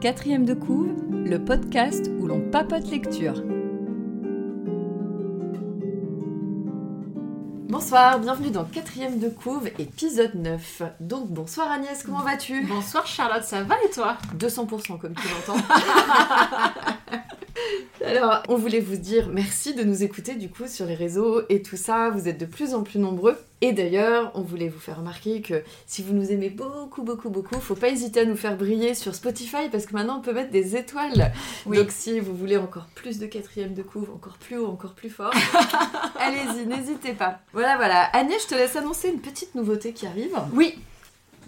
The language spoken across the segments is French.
Quatrième de couve, le podcast où l'on papote lecture. Bonsoir, bienvenue dans Quatrième de couve, épisode 9. Donc bonsoir Agnès, comment vas-tu? Bonsoir Charlotte, ça va et toi? 200% comme tu l'entends. Alors, on voulait vous dire merci de nous écouter du coup sur les réseaux et tout ça. Vous êtes de plus en plus nombreux. Et d'ailleurs, on voulait vous faire remarquer que si vous nous aimez beaucoup, beaucoup, beaucoup, faut pas hésiter à nous faire briller sur Spotify parce que maintenant on peut mettre des étoiles. Donc si vous voulez encore plus de quatrième de couve, encore plus haut, encore plus fort, allez-y, n'hésitez pas. Voilà, voilà. Agnès, je te laisse annoncer une petite nouveauté qui arrive. Oui.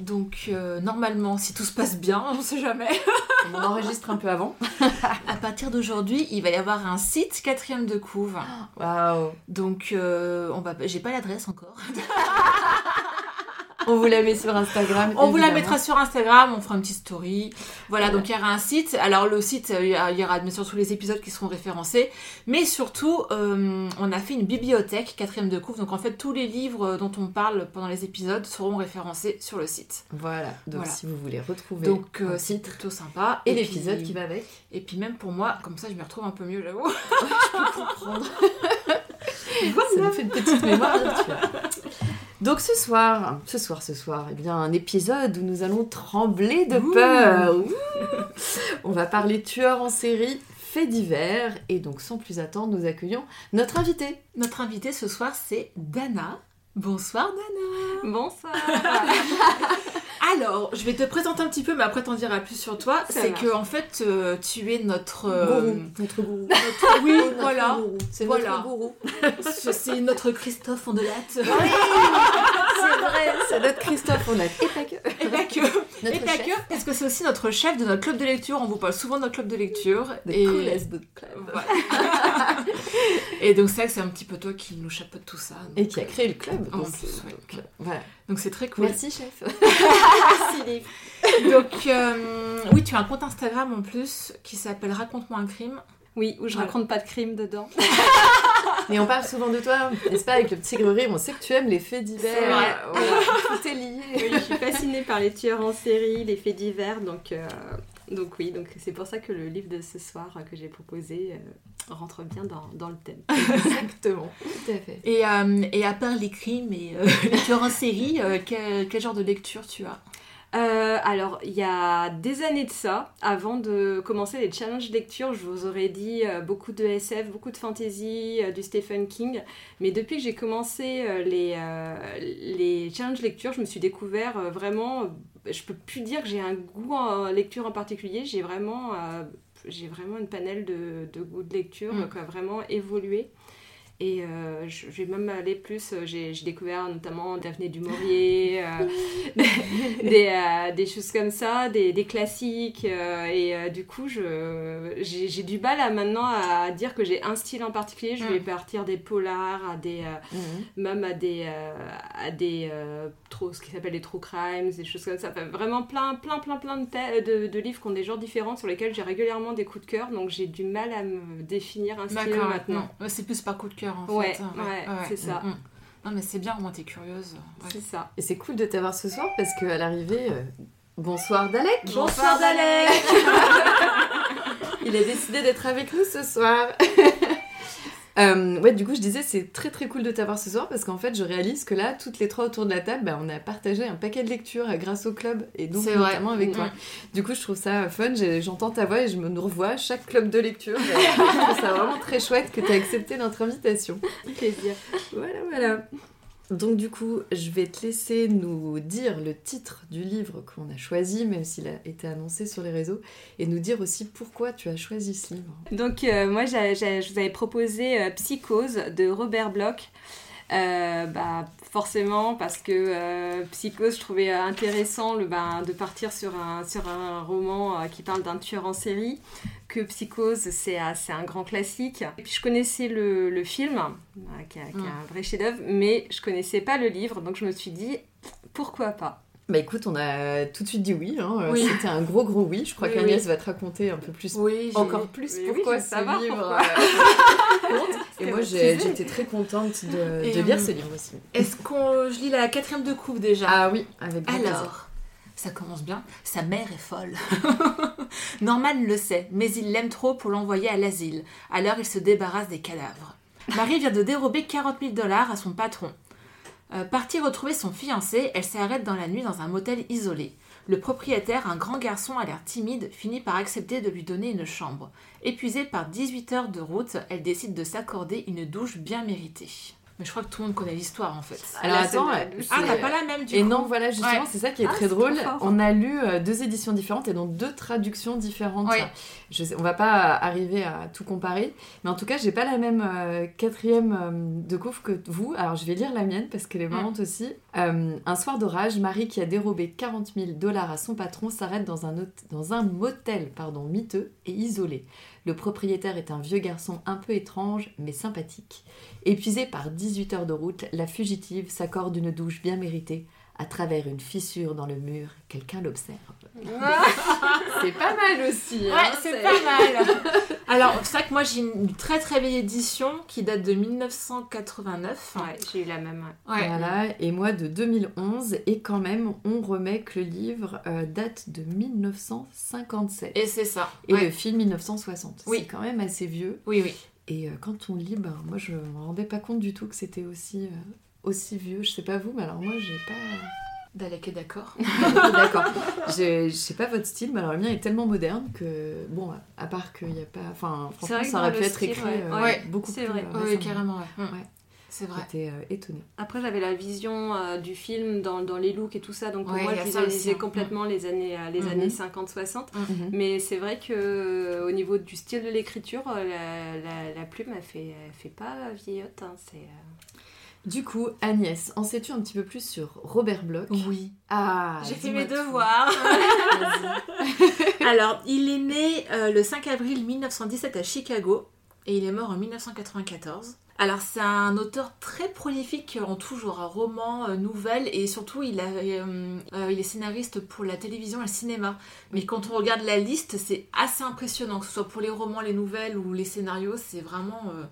Donc euh, normalement, si tout se passe bien, on sait jamais. On enregistre un peu avant. à partir d'aujourd'hui, il va y avoir un site quatrième de couve. Waouh. Donc euh, on va, j'ai pas l'adresse encore. On vous la met sur Instagram. On vous la mettra sur Instagram, on fera une petite story. Voilà, donc il y aura un site. Alors le site, euh, il y aura bien sûr tous les épisodes qui seront référencés. Mais surtout, euh, on a fait une bibliothèque, quatrième de couve. Donc en fait, tous les livres dont on parle pendant les épisodes seront référencés sur le site. Voilà. Donc Voilà. si vous voulez retrouver Donc euh, c'est titre plutôt sympa. et l'épisode qui va avec. Et puis même pour moi, comme ça je me retrouve un peu mieux, j'avoue. comprendre. Ça nous fait une petite mémoire virtuelle. Donc ce soir, ce soir, ce soir, eh bien un épisode où nous allons trembler de Ouh. peur. Ouh. On va parler tueurs en série, faits divers, et donc sans plus attendre, nous accueillons notre invité. Notre invitée ce soir, c'est Dana. Bonsoir Dana. Bonsoir. Alors, je vais te présenter un petit peu, mais après t'en diras plus sur toi. C'est que en fait, euh, tu es notre. euh, Gourou. Notre gourou. notre- oui, Notre voilà. C'est Voilà. notre gourou. C'est notre Christophe Ondelat. C'est vrai, c'est notre Christophe. On a et pas que. Et pas que. Notre Et pas chef. que, parce que c'est aussi notre chef de notre club de lecture. On vous parle souvent de notre club de lecture. The et... coolest book club. Voilà. et donc, c'est vrai que c'est un petit peu toi qui nous chapeaute tout ça. Et qui a créé le club. En donc, plus, ouais. donc, voilà. Donc, c'est très cool. Merci chef. Merci les Donc, euh, oui, tu as un compte Instagram en plus qui s'appelle Raconte-moi un crime. Oui, où je Voilà. raconte pas de crime dedans. Mais on parle souvent de toi, n'est-ce pas, avec le petit rire, on sait que tu aimes les faits divers. C'est vrai. Voilà, tout est lié. Oui, je suis fascinée par les tueurs en série, les faits divers, donc, euh, donc oui, donc c'est pour ça que le livre de ce soir que j'ai proposé euh, rentre bien dans, dans le thème. Exactement, tout à fait. Et, euh, et à part les crimes et euh, les tueurs en série, euh, quel, quel genre de lecture tu as? Euh, alors, il y a des années de ça, avant de commencer les challenges lecture, je vous aurais dit euh, beaucoup de SF, beaucoup de fantasy, euh, du Stephen King. Mais depuis que j'ai commencé les, les challenges lecture, je me suis découvert vraiment. je peux plus dire que j'ai un goût en lecture en particulier, j'ai vraiment, j'ai vraiment une panel de, de goût de lecture Mm. qui a vraiment évolué. Et euh, je vais même aller plus, euh, j'ai découvert notamment Daphné du Maurier, euh, des, euh, des choses comme ça, des, des classiques. et du coup, j'ai du mal à maintenant à dire que j'ai un style en particulier. Je Mm. vais partir des polars, à des, Mhm. même à des, à des trop, ce qui s'appelle les true crimes, des choses comme ça. Enfin, vraiment plein, plein, plein, plein de, de, de livres qui ont des genres différents sur lesquels j'ai régulièrement des coups de cœur. Donc j'ai du mal à me définir un style maintenant. C'est plus par coup de cœur en Ouais, fait. ouais, c'est ça. Mm. Non mais c'est bien, au moins t'es curieuse. Ouais. C'est ça. Et c'est cool de t'avoir ce soir parce qu'à l'arrivée, euh, bonsoir Dalek. Bonsoir, Dalek. Il a décidé d'être avec nous ce soir. Euh, ouais, du coup, je disais, c'est très très cool de t'avoir ce soir parce qu'en fait, je réalise que là, toutes les trois autour de la table, bah, on a partagé un paquet de lectures euh, grâce au club et donc vrai. notamment avec toi. Mm. Du coup, je trouve ça fun. J'entends ta voix et je me revois chaque club de lecture. Je trouve ça vraiment très chouette que tu as accepté notre invitation. Plaisir. Voilà, voilà. Donc du coup, je vais te laisser nous dire le titre du livre qu'on a choisi, même s'il a été annoncé sur les réseaux, et nous dire aussi pourquoi tu as choisi ce livre. Donc euh, moi je vous avais proposé euh, Psychose de Robert Bloch. Euh, bah, forcément parce que Psychose je trouvais intéressant le, bah, de partir sur un, sur un roman qui parle d'un tueur en série que Psychose c'est euh, c'est un grand classique et puis je connaissais le, le film euh, qui, a, qui a Mm. un vrai chef d'œuvre mais je connaissais pas le livre donc je me suis dit pourquoi pas? Bah écoute, on a tout de suite dit oui. hein. Oui. C'était un gros gros oui. Je crois Oui, qu'Agnès va te raconter un peu plus, encore plus pourquoi ce savoir livre pourquoi. euh, compte. Et moi, j'étais très contente de, lire euh, ce livre aussi. Est-ce qu'on. Je lis la quatrième de couve déjà? Ah oui, avec. Alors, ça commence bien. Sa mère est folle. Norman le sait, mais il l'aime trop pour l'envoyer à l'asile. Alors il se débarrasse des cadavres. Marie vient de dérober 40 000 dollars à son patron. Euh, partie retrouver son fiancé, elle s'arrête dans la nuit dans un motel isolé. Le propriétaire, un grand garçon à l'air timide, finit par accepter de lui donner une chambre. Épuisée par 18 heures de route, elle décide de s'accorder une douche bien méritée. Mais je crois que tout le monde connaît l'histoire en fait. Alors c'est attends, douche. Ah, t'as pas la même du Et coup non, voilà, justement, Ouais. c'est ça qui est Ah, très drôle. On a lu euh, deux éditions différentes et donc deux traductions différentes. Ouais. Je sais, on va pas arriver à tout comparer, mais en tout cas, j'ai pas la même euh, quatrième euh, de couvre que vous. Alors, je vais lire la mienne parce qu'elle est Mm. marrante aussi. Euh, un soir d'orage, Marie, qui a dérobé 40 000 dollars à son patron, s'arrête dans un, motel pardon, miteux et isolé. Le propriétaire est un vieux garçon un peu étrange, mais sympathique. Épuisée par 18 heures de route, la fugitive s'accorde une douche bien méritée. À travers une fissure dans le mur, quelqu'un l'observe. C'est pas mal aussi. Ouais, hein. c'est c'est- pas mal. Alors, c'est vrai que moi j'ai une très très vieille édition qui date de 1989. Ouais, j'ai eu la même. ouais. Ouais. Voilà, et moi de 2011, et quand même, on remet que le livre euh, date de 1957. Et c'est ça. Et Ouais. le film 1960. Oui. C'est quand même assez vieux. Oui, oui. Et euh, quand on lit, ben, moi je me rendais pas compte du tout que c'était aussi, euh, aussi vieux. Je sais pas vous, mais alors moi j'ai pas. Dalek est d'accord. D'accord. Je je sais pas votre style, mais alors le mien est tellement moderne que, bon, à part qu'il n'y a pas. Enfin, C'est franchement, ça aurait pu être écrit ouais. euh, Ouais, beaucoup c'est plus. vrai. euh, Oui, récemment. carrément, ouais. Ouais. C'est vrai. J'étais euh, étonnée. Après, j'avais la vision euh, du film dans, dans les looks et tout ça, donc pour Ouais, moi, je visualisais hein. complètement les années, euh, les Mhm. années 50-60. Mhm. Mais c'est vrai que au niveau du style de l'écriture, la, la, la plume, elle fait, elle fait pas vieillotte. hein, c'est, Du coup, Agnès, en sais-tu un petit peu plus sur Robert Bloch Oui. Ah, J'ai fait mes devoirs. Alors, il est né euh, le 5 avril 1917 à Chicago et il est mort en 1994. Alors, c'est un auteur très prolifique en tout genre, romans, euh, nouvelles et surtout, il, a, euh, euh, il est scénariste pour la télévision et le cinéma. Mais quand on regarde la liste, c'est assez impressionnant, que ce soit pour les romans, les nouvelles ou les scénarios, c'est vraiment. euh,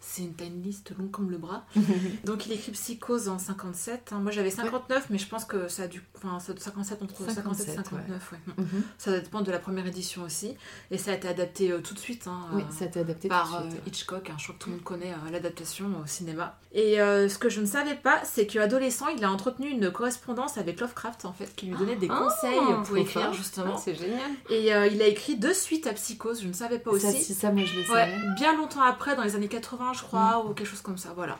c'est une, une liste longue comme le bras. Donc il écrit Psychose en 57. hein. Moi j'avais 59, mais je pense que ça a dû. Enfin, ça- 57 entre 57 et 57, 59, ouais. Mhm. Ça dépend de la première édition aussi. Et ça a été adapté euh, tout de suite. hein, Oui, euh, ça a été adapté par tout de euh, suite. Hitchcock. hein. Je crois que tout le monde connaît euh, l'adaptation au cinéma. Et ce que je ne savais pas, c'est qu'adolescent, il a entretenu une correspondance avec Lovecraft, en fait, qui lui donnait des Ah, conseils pour écrire, fort. justement. c'est génial. Et il a écrit deux suites à Psychose, je ne savais pas Ça, aussi. si, ça, moi je le Ouais, savais. bien longtemps après, dans les années 80, je crois, ou quelque chose comme ça, voilà.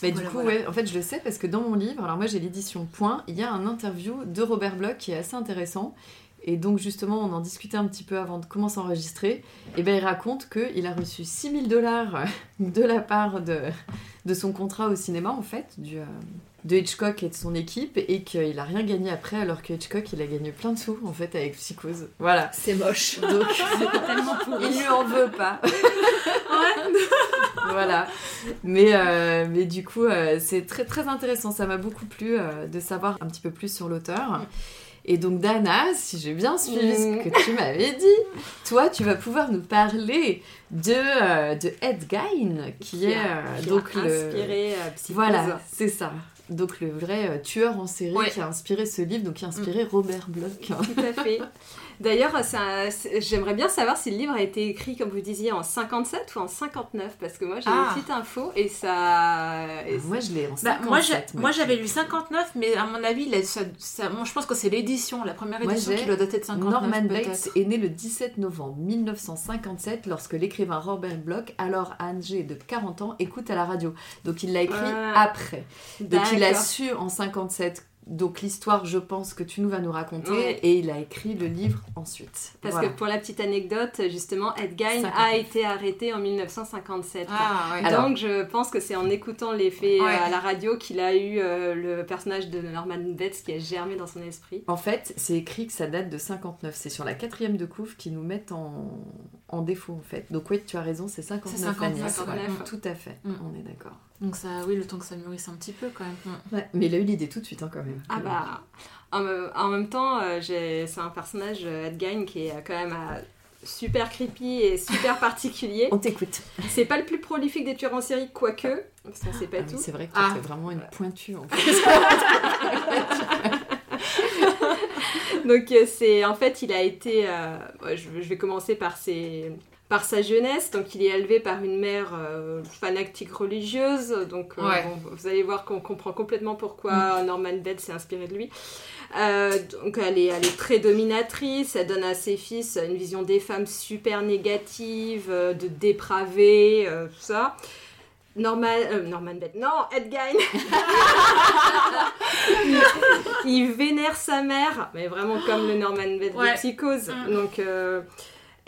Voilà, du coup, voilà. ouais, en fait, je le sais parce que dans mon livre, alors moi j'ai l'édition Point, il y a un interview de Robert Bloch qui est assez intéressant. Et donc, justement, on en discutait un petit peu avant de commencer à enregistrer. Et ben il raconte qu'il a reçu 6000 dollars de la part de, de son contrat au cinéma, en fait, du, euh, de Hitchcock et de son équipe, et qu'il a rien gagné après, alors que Hitchcock, il a gagné plein de sous, en fait, avec Psychose. Voilà. C'est moche. Donc, tellement pourri. il lui en veut pas. voilà. Mais, euh, mais du coup, euh, c'est très très intéressant. Ça m'a beaucoup plu euh, de savoir un petit peu plus sur l'auteur. Et donc, Dana, si j'ai bien suivi ce que tu m'avais dit, toi, tu vas pouvoir nous parler de, euh, de Ed Gein, qui, est a- euh, qui donc le. inspiré euh, Psychose. Voilà, c'est ça. Donc, le vrai euh, tueur en série Ouais. qui a inspiré ce livre, donc qui a inspiré Robert Bloch. Tout à fait. D'ailleurs, j'aimerais bien savoir si le livre a été écrit, comme vous disiez, en 57 ou en 59, parce que moi j'ai Ah. une petite info et ça. et Moi, je l'ai en Bah, 57. moi, j'avais lu 59, mais à mon avis, là, ça- ça- moi, je pense que c'est l'édition, la première édition qui doit dater de 59. Norman. Bates est né le 17 novembre 1957 lorsque l'écrivain Robert Bloch, alors âgé de 40 ans, écoute à la radio. Donc il l'a écrit Ah. après. Donc il a su en 57 donc l'histoire, je pense que tu nous vas nous raconter, Ouais. et il a écrit le livre ensuite. Parce Voilà. que pour la petite anecdote, justement, Ed Gein 59. a été arrêté en 1957. Ah, ouais. Alors- Donc je pense que c'est en écoutant les faits Ouais. euh, à la radio qu'il a eu euh, le personnage de Norman Bates qui a germé dans son esprit. En fait, c'est écrit que ça date de 59. C'est sur la quatrième de couve qui nous mettent en, en défaut, en fait. Donc oui, tu as raison, c'est 59, C'est 59, Agnès. 59. Ouais, Tout à fait, Mm. on est d'accord. Donc, ça, oui, le temps que ça mûrisse un petit peu quand même. Mm. Ouais, mais il a eu l'idée tout de suite, hein, quand même. Ah bah, en, me- en même temps, euh, c'est un personnage, euh, Ed Gein, qui est euh, quand même à- super creepy et super particulier. On t'écoute. C'est pas le plus prolifique des tueurs en série, quoique, parce qu'on sait pas Ah tout. c'est vrai que Ah. tu vraiment une pointue en fait. Donc c'est en fait il a été euh, je vais commencer par ses par sa jeunesse, donc il est élevé par une mère euh, fanatique religieuse, donc euh, Ouais. vous allez voir qu'on comprend complètement pourquoi Norman Bates s'est inspiré de lui. Euh, donc elle est, elle est très dominatrice, elle donne à ses fils une vision des femmes super négative, de dépravées, euh, tout ça. Norman, euh, Norman Bates, non, Ed Gein il, vénère sa mère, mais vraiment comme le Norman Bates Ouais. de Psychose. Mm. Donc, euh,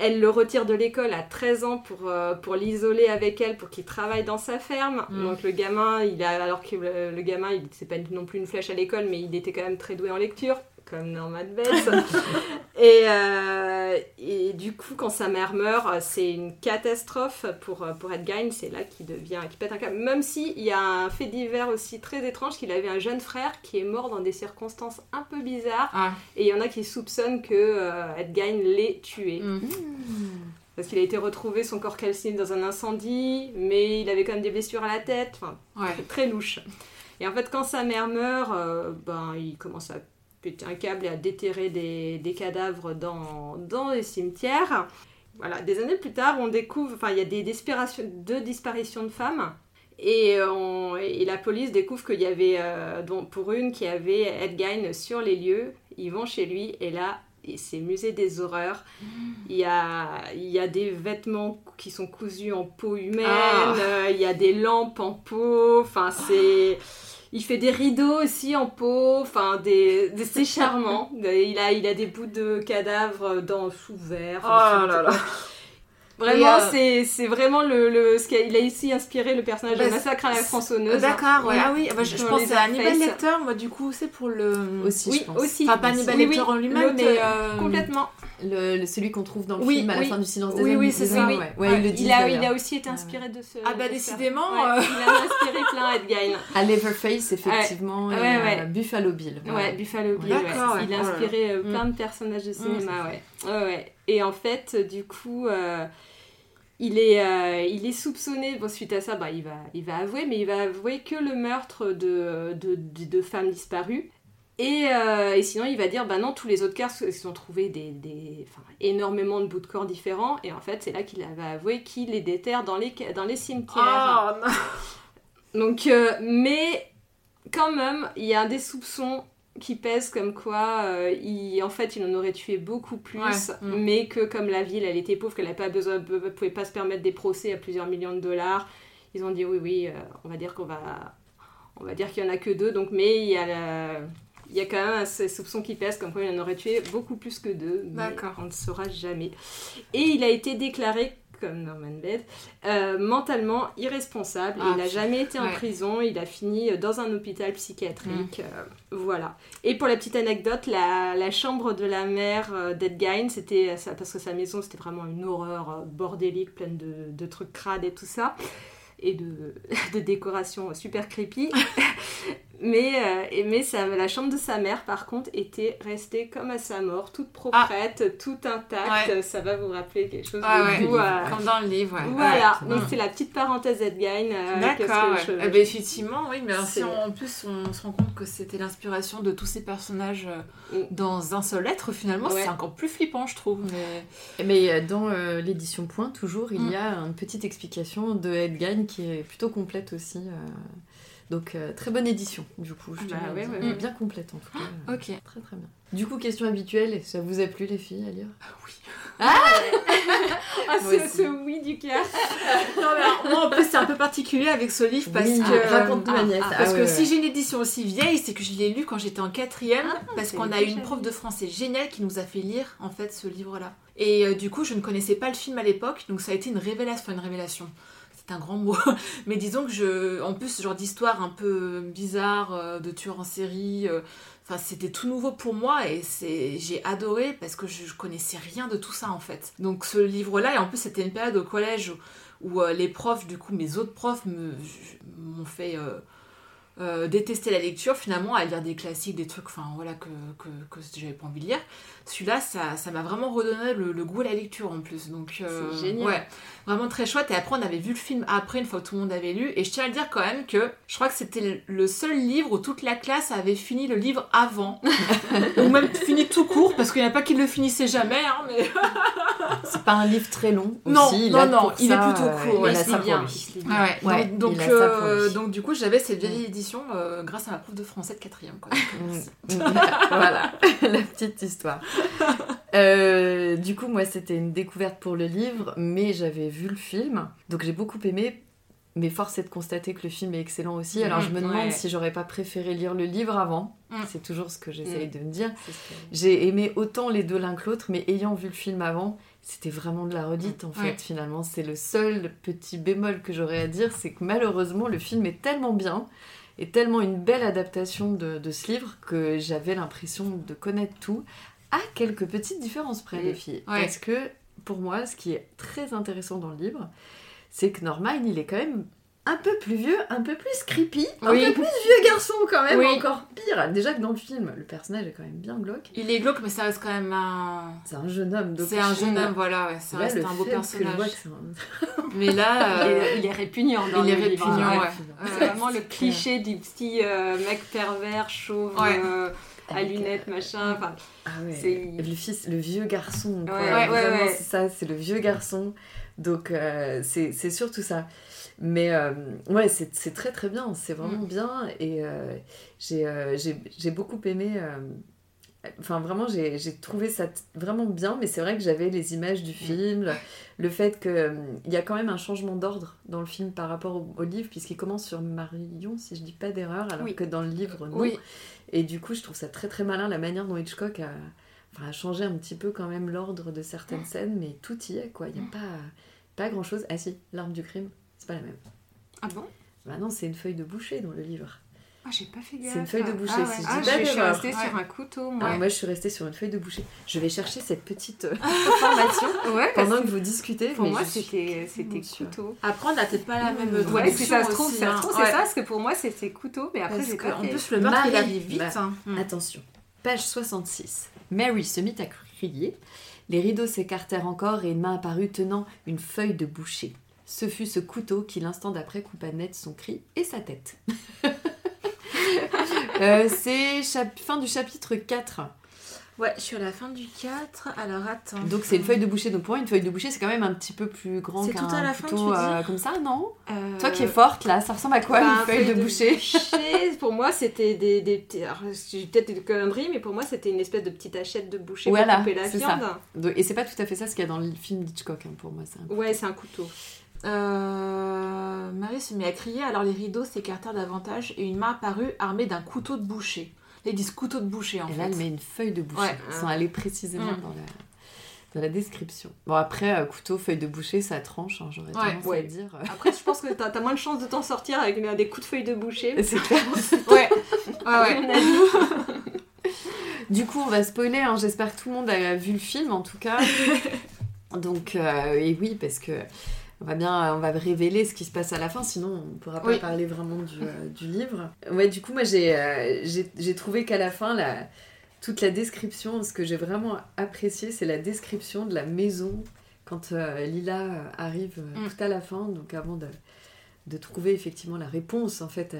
elle le retire de l'école à 13 ans pour, euh, pour l'isoler avec elle, pour qu'il travaille dans sa ferme. Mm. Donc, le gamin, il a, alors que le, le gamin, il c'est pas non plus une flèche à l'école, mais il était quand même très doué en lecture, comme Norman Bates. et, euh, et du coup, quand sa mère meurt, c'est une catastrophe pour, euh, pour Ed Gein. C'est là qu'il devient, qu'il pète un câble. Même si il y a un fait divers aussi très étrange, qu'il avait un jeune frère qui est mort dans des circonstances un peu bizarres. Ah. Et il y en a qui soupçonnent que euh, Ed Gein l'ait tué. Mm. Parce qu'il a été retrouvé son corps calciné dans un incendie, mais il avait quand même des blessures à la tête. Enfin, Ouais. très, très louche. Et en fait, quand sa mère meurt, euh, ben, il commence à péter un câble et à déterrer des, des cadavres dans, dans les cimetières. Voilà, des années plus tard, on découvre, enfin, il y a des disparitions, deux disparitions de femmes. Et, on- et la police découvre qu'il y avait, euh, dont- pour une, qui avait Ed Gein sur les lieux. Ils vont chez lui et là, c'est musée des horreurs. Il y a, il y a des vêtements qui sont cousus en peau humaine, Ah. euh, il y a des lampes en peau, enfin c'est... Il fait des rideaux aussi en peau, enfin des, des- c'est charmant. Il a, il a des bouts de cadavres dans sous verre. Oh là là. Vraiment, euh, c'est, c'est vraiment le, le ce qu'il a aussi inspiré le personnage Bah, de Massacre à la tronçonneuse. D'accord, ouais. Ah oui, bah, je, pense à Hannibal. Lecter, moi du coup, c'est pour le. Aussi, Oui, je pense. aussi. Enfin, pas Hannibal Oui, Lecter oui, en lui-même, mais. euh, Complètement. Le, le- celui qu'on trouve dans le Oui, film à la fin du silence des Oui, oui, c'est ça. Ouais, ouais, ils le il, a, il aussi été inspiré de ce. Ah bah, décidément, Ouais, euh. Il a inspiré plein Ed Gein. À Leatherface, effectivement, Ouais, et ouais, à ouais. Buffalo Bill. Ouais, voilà. Buffalo Bill, Ouais. ouais. D'accord, ouais. Il a Oh inspiré euh, Mm. plein de personnages de Mm, cinéma, ouais. ouais. ouais. Et en fait, euh, du coup, euh, il, est, euh, il est soupçonné, bon, suite à ça, bah, il, va, il va avouer, mais il va avouer que le meurtre de, de, de, de femmes disparues. Et, euh, et sinon, il va dire, bah non, tous les autres cas, ils ont trouvé des, des, enfin, énormément de bouts de corps différents. Et en fait, c'est là qu'il va avouer qu'il les déterre dans les, dans les cimetières. Oh, non. Donc, euh, mais quand même, il y a des soupçons qui pèsent comme quoi, euh, il, en fait, il en aurait tué beaucoup plus, Ouais. Mm. mais que comme la ville, elle était pauvre, qu'elle n'avait pas besoin, ne pouvait pas se permettre des procès à plusieurs millions de dollars, ils ont dit oui, oui, euh, on va dire qu'on va, on va dire qu'il y en a que deux, donc mais il y a la- il y a quand même ces soupçons qui pèsent comme quoi il en aurait tué beaucoup plus que deux, mais D'accord. on ne saura jamais. Et il a été déclaré comme Norman Bates, euh, mentalement irresponsable. Ah, il n'a jamais été en prison, il a fini dans un hôpital psychiatrique. euh, voilà. Et pour la petite anecdote, la, la chambre de la mère euh, d'Ed Gein, c'était parce que sa maison c'était vraiment une horreur euh, bordélique, pleine de, de trucs crades et tout ça. Et de, de décorations super creepy. mais euh, et- mais la chambre de sa mère, par contre, était restée comme à sa mort, toute proprette, toute intacte. Ouais. Ça va vous rappeler quelque chose Ah de ouais, doux à- Comme dans le livre, ouais. voilà, Ouais, donc c'est la petite parenthèse Ed Gein. euh, D'accord, que ouais. je- Eh ben, effectivement, oui, mais si on- en plus on se rend compte que c'était l'inspiration de tous ces personnages euh, Mm. dans un seul être, finalement, Ouais. c'est encore plus flippant, je trouve. Mais... Mais euh, dans euh, l'édition Point, toujours, il Mm. y a une petite explication de Ed Gein qui est plutôt complète aussi. Euh, Donc, euh, très bonne édition, du coup. Je Bah ouais, ouais, ouais. Bien complète, en tout cas. euh, Ok. Très, très bien. Du coup, question habituelle, ça vous a plu, les filles, à lire? Ah, Moi ce, aussi. ce oui du cœur. Non, mais alors, moi, en plus, c'est un peu particulier avec ce livre parce Oui, que. raconte-nous, Ah, Agnès. ah, Ah, parce ouais, que ouais. si j'ai une édition aussi vieille, c'est que je l'ai lu quand j'étais en quatrième, parce qu'on a eu une prof de français géniale qui nous a fait lire en fait ce livre-là. Et euh, du coup, je ne connaissais pas le film à l'époque, donc ça a été une révélation, une révélation. Un grand mot, mais disons que je, en plus, ce genre d'histoire un peu bizarre euh, de tueur en série, euh, enfin c'était tout nouveau pour moi et c'est, j'ai adoré parce que je, connaissais rien de tout ça en fait. Donc ce livre-là, et en plus c'était une période au collège où, euh, les profs, du coup mes autres profs m'ont fait euh, détestais la lecture, finalement, à lire des classiques, des trucs, enfin voilà, que, que, que j'avais pas envie de lire. Celui-là, ça, ça m'a vraiment redonné le, le goût à la lecture en plus. Donc, euh, C'est génial. Ouais, vraiment très chouette. Et après, on avait vu le film après, une fois que tout le monde avait lu. Et je tiens à le dire quand même que je crois que c'était le seul livre où toute la classe avait fini le livre avant. Ou même fini tout court, parce qu'il n'y en a pas qui le finissaient jamais. Hein, mais... C'est pas un livre très long. Non, aussi, non, non, il est plutôt court, il a il ça pour lui. Ouais, ouais. Donc, a donc, ça pour euh, donc du coup, j'avais cette vieille édition euh, grâce à ma prof de français de quatrième. Quoi. Euh, Mm. voilà, la petite histoire. Euh, du coup, moi, c'était une découverte pour le livre, mais j'avais vu le film, donc j'ai beaucoup aimé. Mais force est de constater que le film est excellent aussi. Alors, je me demande ouais. si j'aurais pas préféré lire le livre avant. Mm. C'est toujours ce que j'essaye Mm. de me dire. J'ai aimé autant les deux l'un que l'autre, mais ayant vu le film avant, c'était vraiment de la redite en fait. Ouais. Finalement, c'est le seul petit bémol que j'aurais à dire, c'est que malheureusement, le film est tellement bien et tellement une belle adaptation de, de ce livre que j'avais l'impression de connaître tout, à quelques petites différences près, Mm. les filles. Ouais. Parce que pour moi, ce qui est très intéressant dans le livre, c'est que Norman, il est quand même un peu plus vieux, un peu plus creepy, un Oui. peu plus vieux garçon quand même, Oui. encore pire. Déjà que dans le film, le personnage est quand même bien glauque. Il est glauque, mais ça reste quand même un. C'est un jeune homme. C'est un je- jeune homme, voilà, ouais, ça Là, reste un beau personnage. vois un- Mais là, Il euh, est, il est répugnant dans il est le répugnant, hein. ouais. C'est vraiment le cliché du petit euh, mec pervers, chauve, Ouais. euh, à Avec, lunettes, machin. Enfin, Ah ouais. Le fils, le vieux garçon. Quoi. Ouais, ouais, Vraiment, ça, c'est le vieux garçon. Donc euh, c'est c'est surtout ça. Mais euh, ouais, c'est très très bien, c'est vraiment Mm. bien. Et euh, j'ai euh, beaucoup aimé. euh, Enfin, vraiment, j'ai trouvé ça vraiment bien, mais c'est vrai que j'avais les images du film, le, le fait qu'il y a quand même un changement d'ordre dans le film par rapport au, au livre, puisqu'il commence sur Marion, si je dis pas d'erreur, alors Oui. que dans le livre, non. oui, Et du coup, je trouve ça très très malin la manière dont Hitchcock a, enfin, a changé un petit peu quand même l'ordre de certaines scènes, mais tout y est quoi. Il n'y a pas, pas grand chose. Ah si, l'arme du crime, c'est pas la même. ah bon? Bah non, c'est une feuille de boucher dans le livre. Ah, j'ai pas fait gaffe. C'est une feuille de boucher, Ah, si ouais. je Ah, dis pas je suis restée Ouais. sur un couteau, moi. Alors moi, je suis restée sur une feuille de boucher. Je vais chercher cette petite euh, information Ouais, pendant que que vous discutez. pour mais moi, suis c'était couteau. après, on n'a peut-être pas la même. Mmh. Ouais, si ça se trouve, aussi, ça se hein. trouve, Ouais. c'est ça, parce que pour moi, c'était couteau, mais après, j'ai que, pas en plus, le meurtre, il arrive vite. Bah, hein. Mm. Attention, page 66. Mary se mit à crier. Les rideaux s'écartèrent encore et une main apparut tenant une feuille de boucher. Ce fut ce couteau qui, l'instant d'après, coupa net son cri et sa tête. Euh, c'est fin du chapitre 4. Ouais, à la fin du 4. Alors attends. Donc c'est une feuille de boucher. Donc pour moi, une feuille de boucher, c'est quand même un petit peu plus grand C'est qu'un tout à la fin, couteau dis euh, comme ça, non? Euh, Toi qui es forte, là, ça ressemble à quoi bah, une feuille de boucher boucher, Pour moi, c'était des, des petits. Alors, j'ai peut-être des conneries, mais pour moi, c'était une espèce de petite hachette de boucher Voilà, pour couper la viande. Donc- Et c'est pas tout à fait ça ce qu'il y a dans le film d'Hitchcock, hein, pour moi. c'est Ouais, c'est un couteau. Euh, Marie se mit à crier, alors les rideaux s'écartèrent davantage et une main apparut armée d'un couteau de boucher. Là, ils disent couteau de boucher en Et fait. là, elle met une feuille de boucher, Ouais. sans aller précisément Mm. dans, la, dans la description. Bon, après, euh, couteau, feuille de boucher, ça tranche, hein, j'aurais Ouais. tendance à Ouais. dire. euh, Après, je pense que t'as as moins de chances de t'en sortir avec euh, des coups de feuille de boucher. c'est clair. Ouais, ouais, À ouais. mon avis. Du coup, on va spoiler, hein, j'espère que tout le monde a vu le film, en tout cas. Donc, euh, et oui, parce que on va bien, on va révéler ce qui se passe à la fin, sinon on pourra pas Oui. parler vraiment du, euh, du livre. Ouais, du coup, moi j'ai euh, j'ai trouvé qu'à la fin, la, toute la description, ce que j'ai vraiment apprécié, c'est la description de la maison quand euh, Lila arrive Mm. tout à la fin, donc avant de, de trouver effectivement la réponse en fait.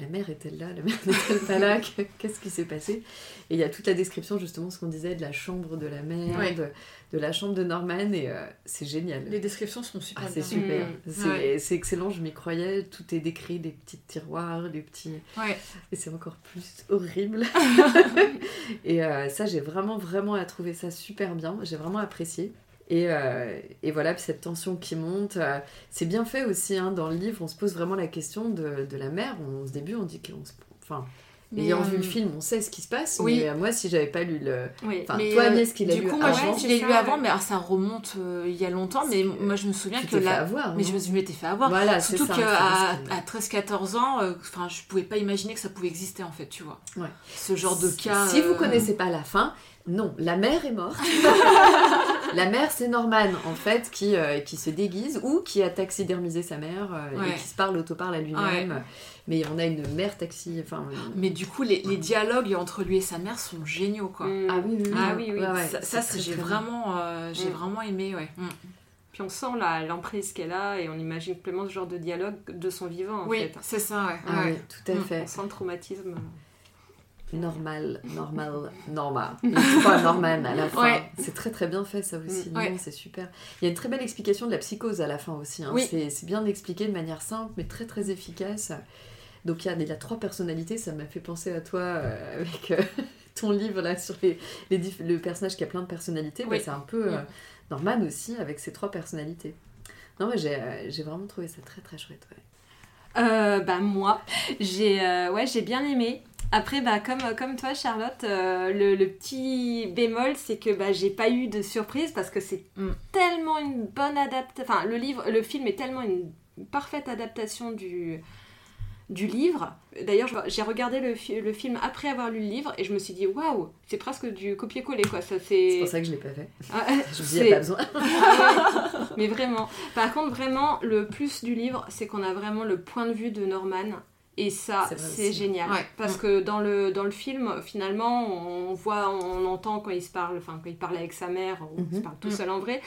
La mère est-elle là La mère n'est-elle pas là Que- Qu'est-ce qui s'est passé? Et il y a toute la description, justement, ce qu'on disait de la chambre de la mère, Ouais. de, de la chambre de Norman, et euh, c'est génial. Les descriptions sont super Ah, c'est super, Mm. c'est Ouais. excellent, je m'y croyais, tout est décrit, des petits tiroirs, des petits... Ouais. Et c'est encore plus horrible. et euh, ça, j'ai vraiment, vraiment trouvé ça super bien, j'ai vraiment apprécié. Et, euh, et voilà, puis cette tension qui monte, euh, c'est bien fait aussi, hein, dans le livre, on se pose vraiment la question de, de la mère, on, au début on dit qu'on se... Enfin, Mais, ayant euh, vu le film, on sait ce qui se passe, oui. mais euh, moi, si j'avais pas lu le... Oui. Enfin, Mais, toi, euh, Agnès, qui l'a Du lu coup, moi, avant, je, je l'ai lu avant, mais alors, ça remonte euh, il y a longtemps. Mais moi, je me souviens tu que fait la. avoir, Mais je me je m'étais fait avoir. Voilà, c'est Surtout qu'à c'est à 13-14 ans, euh, enfin, je pouvais pas imaginer que ça pouvait exister en fait, tu vois. Ouais. Ce genre de cas. Si vous euh, connaissez pas la fin, Non, la mère est morte. la mère, c'est Norman, en fait, qui, euh, qui se déguise ou qui a taxidermisé sa mère euh, Ouais. et qui se parle, autoparle à lui-même. Mais on a une mère taxi. Enfin, euh, Mais du coup, les, les dialogues entre lui et sa mère sont géniaux, quoi. Mm. Ah oui, oui, oui. Ah oui, oui. Ouais, ouais, ça, très, j'ai très vraiment, euh, j'ai Mm. vraiment aimé, ouais. Mm. Puis on sent la- l'emprise qu'elle a et on imagine pleinement ce genre de dialogue de son vivant en Oui, fait. c'est ça, ouais. Ah ouais. oui, tout à fait. On sent le traumatisme. Normal, normal, normal. Pas Norman à la fin. Ouais. C'est très très bien fait ça aussi. Mm. Ouais. C'est super. Il y a une très belle explication de la psychose à la fin aussi. hein. Oui. C'est bien expliqué de manière simple mais très très efficace. Donc il y a, il y a trois personnalités. Ça m'a fait penser à toi euh, avec euh, ton livre là sur les, les le personnage qui a plein de personnalités. Bah, c'est un peu euh, Mm. Norman aussi avec ses trois personnalités. Non mais j'ai euh, j'ai vraiment trouvé ça très très chouette. ouais. Euh, bah moi, j'ai euh, ouais, j'ai bien aimé. Après, bah, comme, comme toi, Charlotte, euh, le, le petit bémol, c'est que bah, j'ai pas eu de surprise parce que c'est Mm. tellement une bonne adaptation. Enfin, le, livre, le film est tellement une parfaite adaptation du, du livre. D'ailleurs, j'ai regardé le, fi- le film après avoir lu le livre et je me suis dit, waouh, c'est presque du copier-coller quoi. Ça, C'est pour ça que je l'ai pas fait. Ah, Je me dis il c'est- n'y a pas besoin. mais vraiment. Par contre, vraiment, le plus du livre, c'est qu'on a vraiment le point de vue de Norman. Et ça, C'est génial. Ouais. Parce que dans le, dans le film, finalement, on voit, on entend quand il se parle, enfin, quand il parle avec sa mère, il se Mhm. parle tout Mhm. seul en vrai.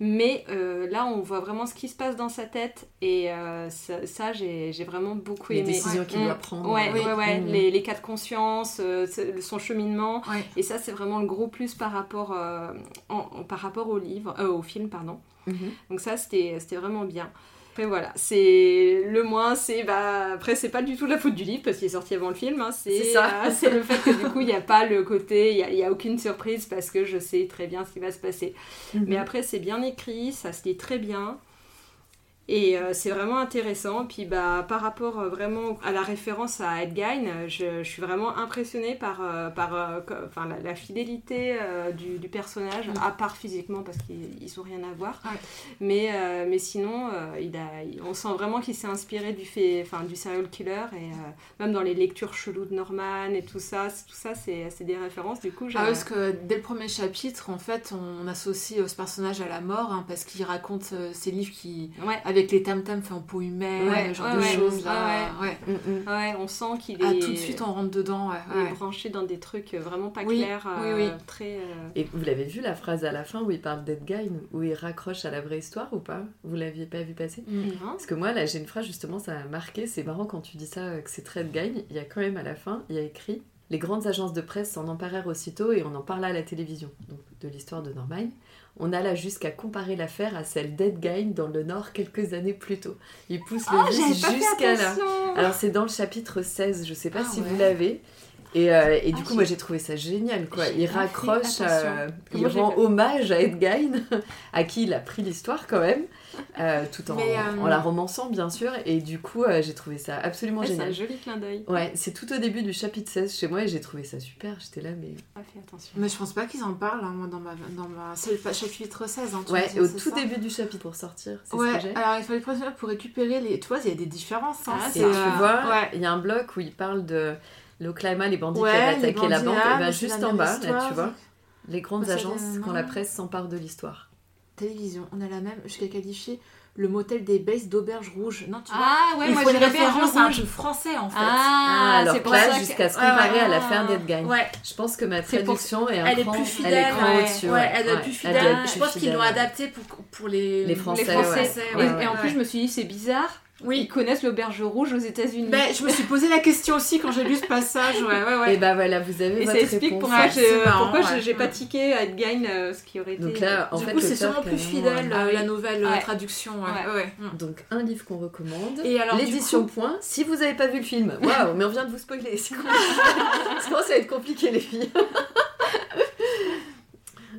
Mais euh, là, on voit vraiment ce qui se passe dans sa tête. Et euh, ça, ça, j'ai vraiment beaucoup Les aimé. décisions Ouais. qu'il Mm. doit prendre. Ouais, Oui. ouais, ouais. Mm. Les, les cas de conscience, euh, son cheminement. Ouais. Et ça, c'est vraiment le gros plus par rapport, en- en- par rapport au livre, au film, pardon. Mhm. Donc ça, c'était c'était vraiment bien. Après voilà, c'est le moins, c'est bah après c'est pas du tout la faute du livre parce qu'il est sorti avant le film. hein, c'est ça. euh, c'est le fait que du coup il n'y a pas le côté, il y a, il y a aucune surprise parce que je sais très bien ce qui va se passer. Mhm. Mais après c'est bien écrit, ça se lit très bien. Et euh, c'est vraiment intéressant. Puis bah, par rapport euh, vraiment à la référence à Ed Gein, je, je suis vraiment impressionnée par, euh, par enfin, la, la fidélité du, du personnage, Mm. à part physiquement parce qu'ils ils ont rien à voir. Ouais. Mais, mais sinon, il a, on sent vraiment qu'il s'est inspiré du, fait, enfin, du serial killer. Et même dans les lectures cheloues de Norman et tout ça, tout ça c'est des références. Du coup, Ah parce que dès le premier chapitre, en fait, on associe ce personnage à la mort, hein, parce qu'il raconte ces livres qui, ouais, avec les tam-tams faits en peau humaine, Ouais, ce genre ouais, de ouais. choses là. Ouais, Ouais. Mm, mm. ouais, on sent qu'il Ah, est, tout de suite, on rentre dedans. Ouais. il est branché dans des trucs vraiment pas Oui, clairs. oui, euh, oui. Très, euh, Et vous l'avez vu la phrase à la fin où il parle d'Ed Gein, où il raccroche à la vraie histoire ou pas? Vous l'aviez pas vu passer? Mm. non Parce que moi là j'ai une phrase justement, ça m'a marqué, c'est marrant quand tu dis ça, euh, que c'est très Ed Gein, il y a quand même à la fin, il y a écrit Les grandes agences de presse s'en emparèrent aussitôt et on en parla à la télévision, donc de l'histoire de Norman. On alla jusqu'à comparer l'affaire à celle d'Ed Gein dans le Nord quelques années plus tôt. Il pousse le Ah, vice pas fait jusqu'à là. Alors c'est dans le chapitre 16, je sais pas Ah si ouais. vous l'avez. Et, euh, et du Ah, coup, moi j'ai trouvé ça génial quoi. Il raccroche, euh, il rend fait- hommage à Ed Gein, à qui il a pris l'histoire quand même, euh, tout en, Mais, euh, en la romançant bien sûr. Et du coup, euh, j'ai trouvé ça absolument Ouais, c'est un génial. joli clin d'œil. Ouais, c'est tout au début du chapitre 16 chez moi et j'ai trouvé ça super. J'étais là, mais. Pas fait attention. Mais je pense pas qu'ils en parlent, hein, moi, dans ma... Dans ma... C'est le chapitre 16, hein, Ouais, dis, au tout ça début du chapitre pour sortir, c'est ce Ouais, que j'ai. alors il fallait prévenir pour récupérer les... Tu vois, il y a des différences. Hein, Ah, Et tu vois, Ouais. il y a un bloc où il parle de l'Oklahoma, les bandits Ouais, qui avaient attaqué la banque. là, et ben, juste la en bas, là, tu vois, les grandes agences, quand la presse s'empare de l'histoire. Télévision, on a la même, jusqu'à qualifier le motel des bases d'auberge rouge. Non, tu vois Ah ouais, Il moi faut j'ai une référence à un truc français en fait. Ah, alors c'est pour là, que- jusqu'à se comparer à ouais. l'affaire d'Ed Gein. Ouais, Je pense que ma pour- traduction est un elle est plus elle fidèle. est cran ouais. au-dessus. Ouais, elle ouais. plus Elle fidèle. je plus pense qu'ils l'ont adapté pour, pour les, Les Français, les Français. ouais. Et, Ouais, et en ouais. plus, je me suis dit, c'est bizarre. Ils Oui. connaissent l'auberge rouge aux États-Unis. Ben, je me suis posé la question aussi quand j'ai lu ce passage. Ouais, ouais, ouais. Et bah voilà, vous avez Et ça votre explique réponse. pourquoi Ouais, j'ai c'est marrant, pourquoi j'ai- ouais. j'ai pas tiqué à Ed Gein, euh, ce qui aurait été. Donc là, en du fait, coup, c'est sûrement plus fidèle Ah euh, oui. la nouvelle euh, Ouais. traduction. Ouais, Ouais. ouais, ouais. Mm. Donc un livre qu'on recommande. Et alors, L'édition coup- point. Si vous n'avez pas vu le film, waouh, mais on vient de vous spoiler. C'est. Ça commence à être compliqué les filles.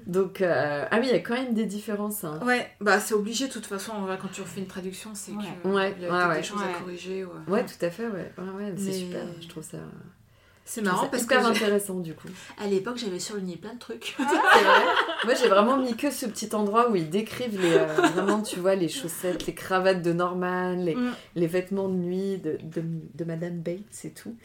Donc euh, ah oui, il y a quand même des différences. hein. Ouais, bah c'est obligé de toute façon ouais, quand tu refais une traduction, c'est Ouais. que Ouais, il y a ouais, des choses Ouais. à corriger. Ouais, Ouais, tout à fait, ouais. Ouais, ouais, c'est Mais- super. Je trouve ça, C'est marrant ça parce que j'ai- intéressant du coup. à l'époque j'avais surligné plein de trucs. C'est vrai. Moi, j'ai vraiment mis que ce petit endroit où ils décrivent les, euh, vraiment, tu vois, les chaussettes, les cravates de Norman, les, Mm. les vêtements de nuit de, de, de Madame Bates et tout.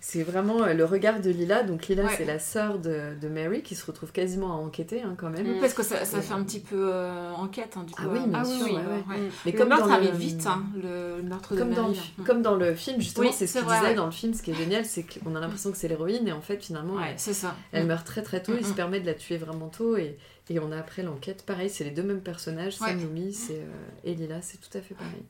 C'est vraiment euh, le regard de Lila. Donc Lila, Ouais. c'est la sœur de, de Mary qui se retrouve quasiment à enquêter hein, quand même. Mm. Parce que ça, ça fait un petit peu euh, enquête, hein, du coup. Ah oui, euh, bien Ah sûr, oui, ouais, oui. ouais. Mm. Mais le comme meurtre dans arrive le- vite, hein, le, le meurtre de Comme dans, Mary. hein. comme dans le film, justement, Oui, c'est ce qu'il disait dans le film. Ce qui est génial, c'est qu'on a l'impression que c'est l'héroïne et en fait, finalement, elle, c'est ça. elle Mm. meurt très très tôt. Il se Mm, mm. permet de la tuer vraiment tôt et, et on a après l'enquête. Pareil, c'est les deux mêmes personnages. Sam Loomis c'est, euh, et Lila, c'est tout à fait pareil.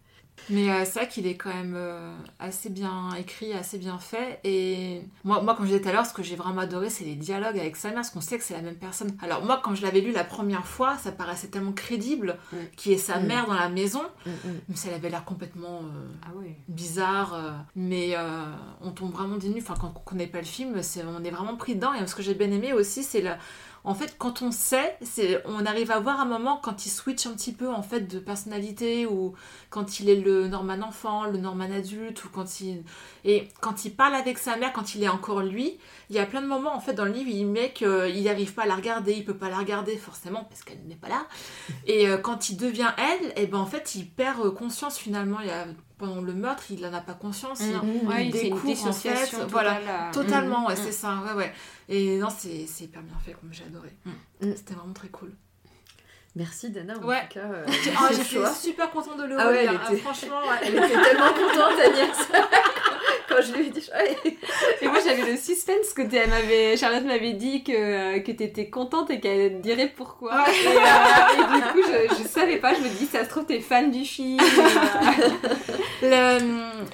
Mais euh, c'est vrai qu'il est quand même euh, assez bien écrit, assez bien fait. Et moi, moi comme je disais tout à l'heure, ce que j'ai vraiment adoré, c'est les dialogues avec sa mère, parce qu'on sait que c'est la même personne. Alors moi, quand je l'avais lu la première fois, ça paraissait tellement crédible Mm. qui est sa Mm. mère dans la maison, Mm, mm. mais ça avait l'air complètement euh, Ah oui. bizarre. euh, mais on tombe vraiment des nues. Enfin, quand on connaît pas le film, on est vraiment pris dedans. Et ce que j'ai bien aimé aussi, c'est la... En fait, quand on sait, on arrive à voir un moment quand il switch un petit peu en fait de personnalité ou quand il est le Norman enfant, le Norman adulte ou quand il et quand il parle avec sa mère, quand il est encore lui, il y a plein de moments en fait dans le livre, il met qu'il n'arrive pas à la regarder, il peut pas la regarder forcément parce qu'elle n'est pas là. Et euh, quand il devient elle, et ben en fait il perd euh, conscience finalement. Il a, pendant le meurtre, il en a pas conscience. il- Mm. Ouais, il c'est une découvre, en fait, voilà, totale, euh, Totalement, ouais, mm. c'est ça, ouais, ouais. Et non, c'est hyper bien fait, comme j'ai adoré. Mm. C'était vraiment très cool. Merci Dana, en Ouais. tout cas. euh, ah, ce J'étais super contente de le Ah ouais, Ah, était- franchement, ouais. Elle était tellement contente, Agnès, quand je lui ai dit. Et moi j'avais le suspense que elle m'avait, Charlotte m'avait dit que, que t'étais contente et qu'elle dirait pourquoi. Ouais. Et, euh, et du coup je, je savais pas, je me dis ça se trouve t'es fan du film. euh,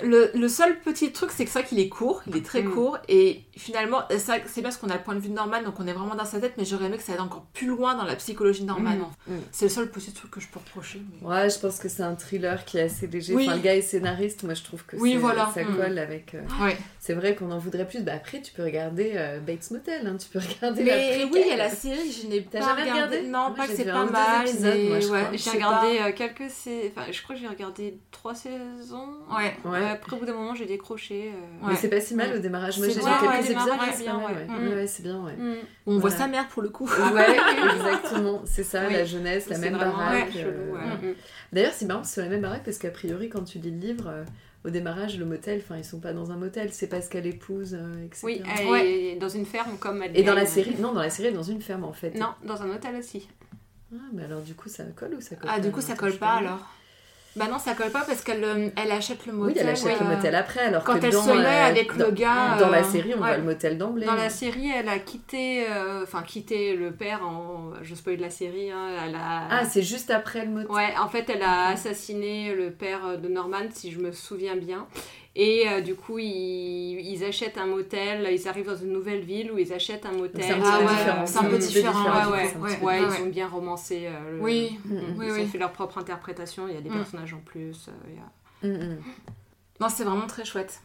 Le, le, le seul petit truc, c'est que ça qu'il est court, il est très Mm. court, et finalement, c'est que c'est bien parce qu'on a le point de vue de Norman, donc on est vraiment dans sa tête, mais j'aurais aimé que ça aille encore plus loin dans la psychologie de Norman. Mm. Mm. C'est le seul petit truc que je peux reprocher. mais- Ouais, je pense que c'est un thriller qui est assez léger. Oui. Enfin, le gars est scénariste, moi je trouve que Oui, c'est- voilà. ça Mm. colle avec. euh, Ouais. C'est vrai qu'on en voudrait plus. Bah après, tu peux regarder euh, Bates Motel, hein, tu peux regarder Mais oui, il y a la série, je n'ai pas jamais regardé. regardé Non, Moi, pas que c'est pas mal, ouais, J'ai regardé euh, quelques sais- enfin je crois que j'ai regardé trois saisons. Ouais. Ouais. Euh, après au bout d'un moment j'ai décroché. euh, Mais c'est pas si mal au démarrage. Moi j'ai quelques épisodes, ouais, c'est bien, ouais. Mm. Ouais, c'est bien, ouais. On voit sa mère pour le coup. Ouais, exactement, c'est ça, la jeunesse, la même baraque. ouais, chelou, ouais. euh. D'ailleurs, c'est marrant, c'est la même baraque parce qu'a priori, quand tu lis le livre, euh, au démarrage, le motel, enfin, ils sont pas dans un motel, c'est parce qu'elle épouse, euh, etc. Oui, elle Ouais. est dans une ferme comme elle Et dans la série, non, dans la série, elle est dans une ferme en fait. Non, dans un hôtel aussi. Ah, mais alors du coup, ça colle ou ça colle Ah, pas du coup, ça colle pas alors Bah non, ça colle pas parce qu'elle euh, elle achète le motel. Oui, elle achète le motel après, alors Quand que elle dans, se met euh, avec dans- le gars. Dans la euh, série, on ouais. voit le motel d'emblée. Dans la série, elle a quitté, euh, enfin quitté le père en, je spoil la série, hein, elle a. Ah, c'est juste après le motel. Ouais, en fait, elle a assassiné le père de Norman, si je me souviens bien. Et euh, du coup, ils, ils achètent un motel, ils arrivent dans une nouvelle ville où ils achètent un motel. C'est un Ah ouais, différent. c'est un peu différent, ouais, un ils ont bien romancé. euh, le- Oui, Mm, mm. oui, ils oui. ont fait leur propre interprétation, il y a des Mm. personnages en plus. euh, il y a-. Non, c'est vraiment très chouette.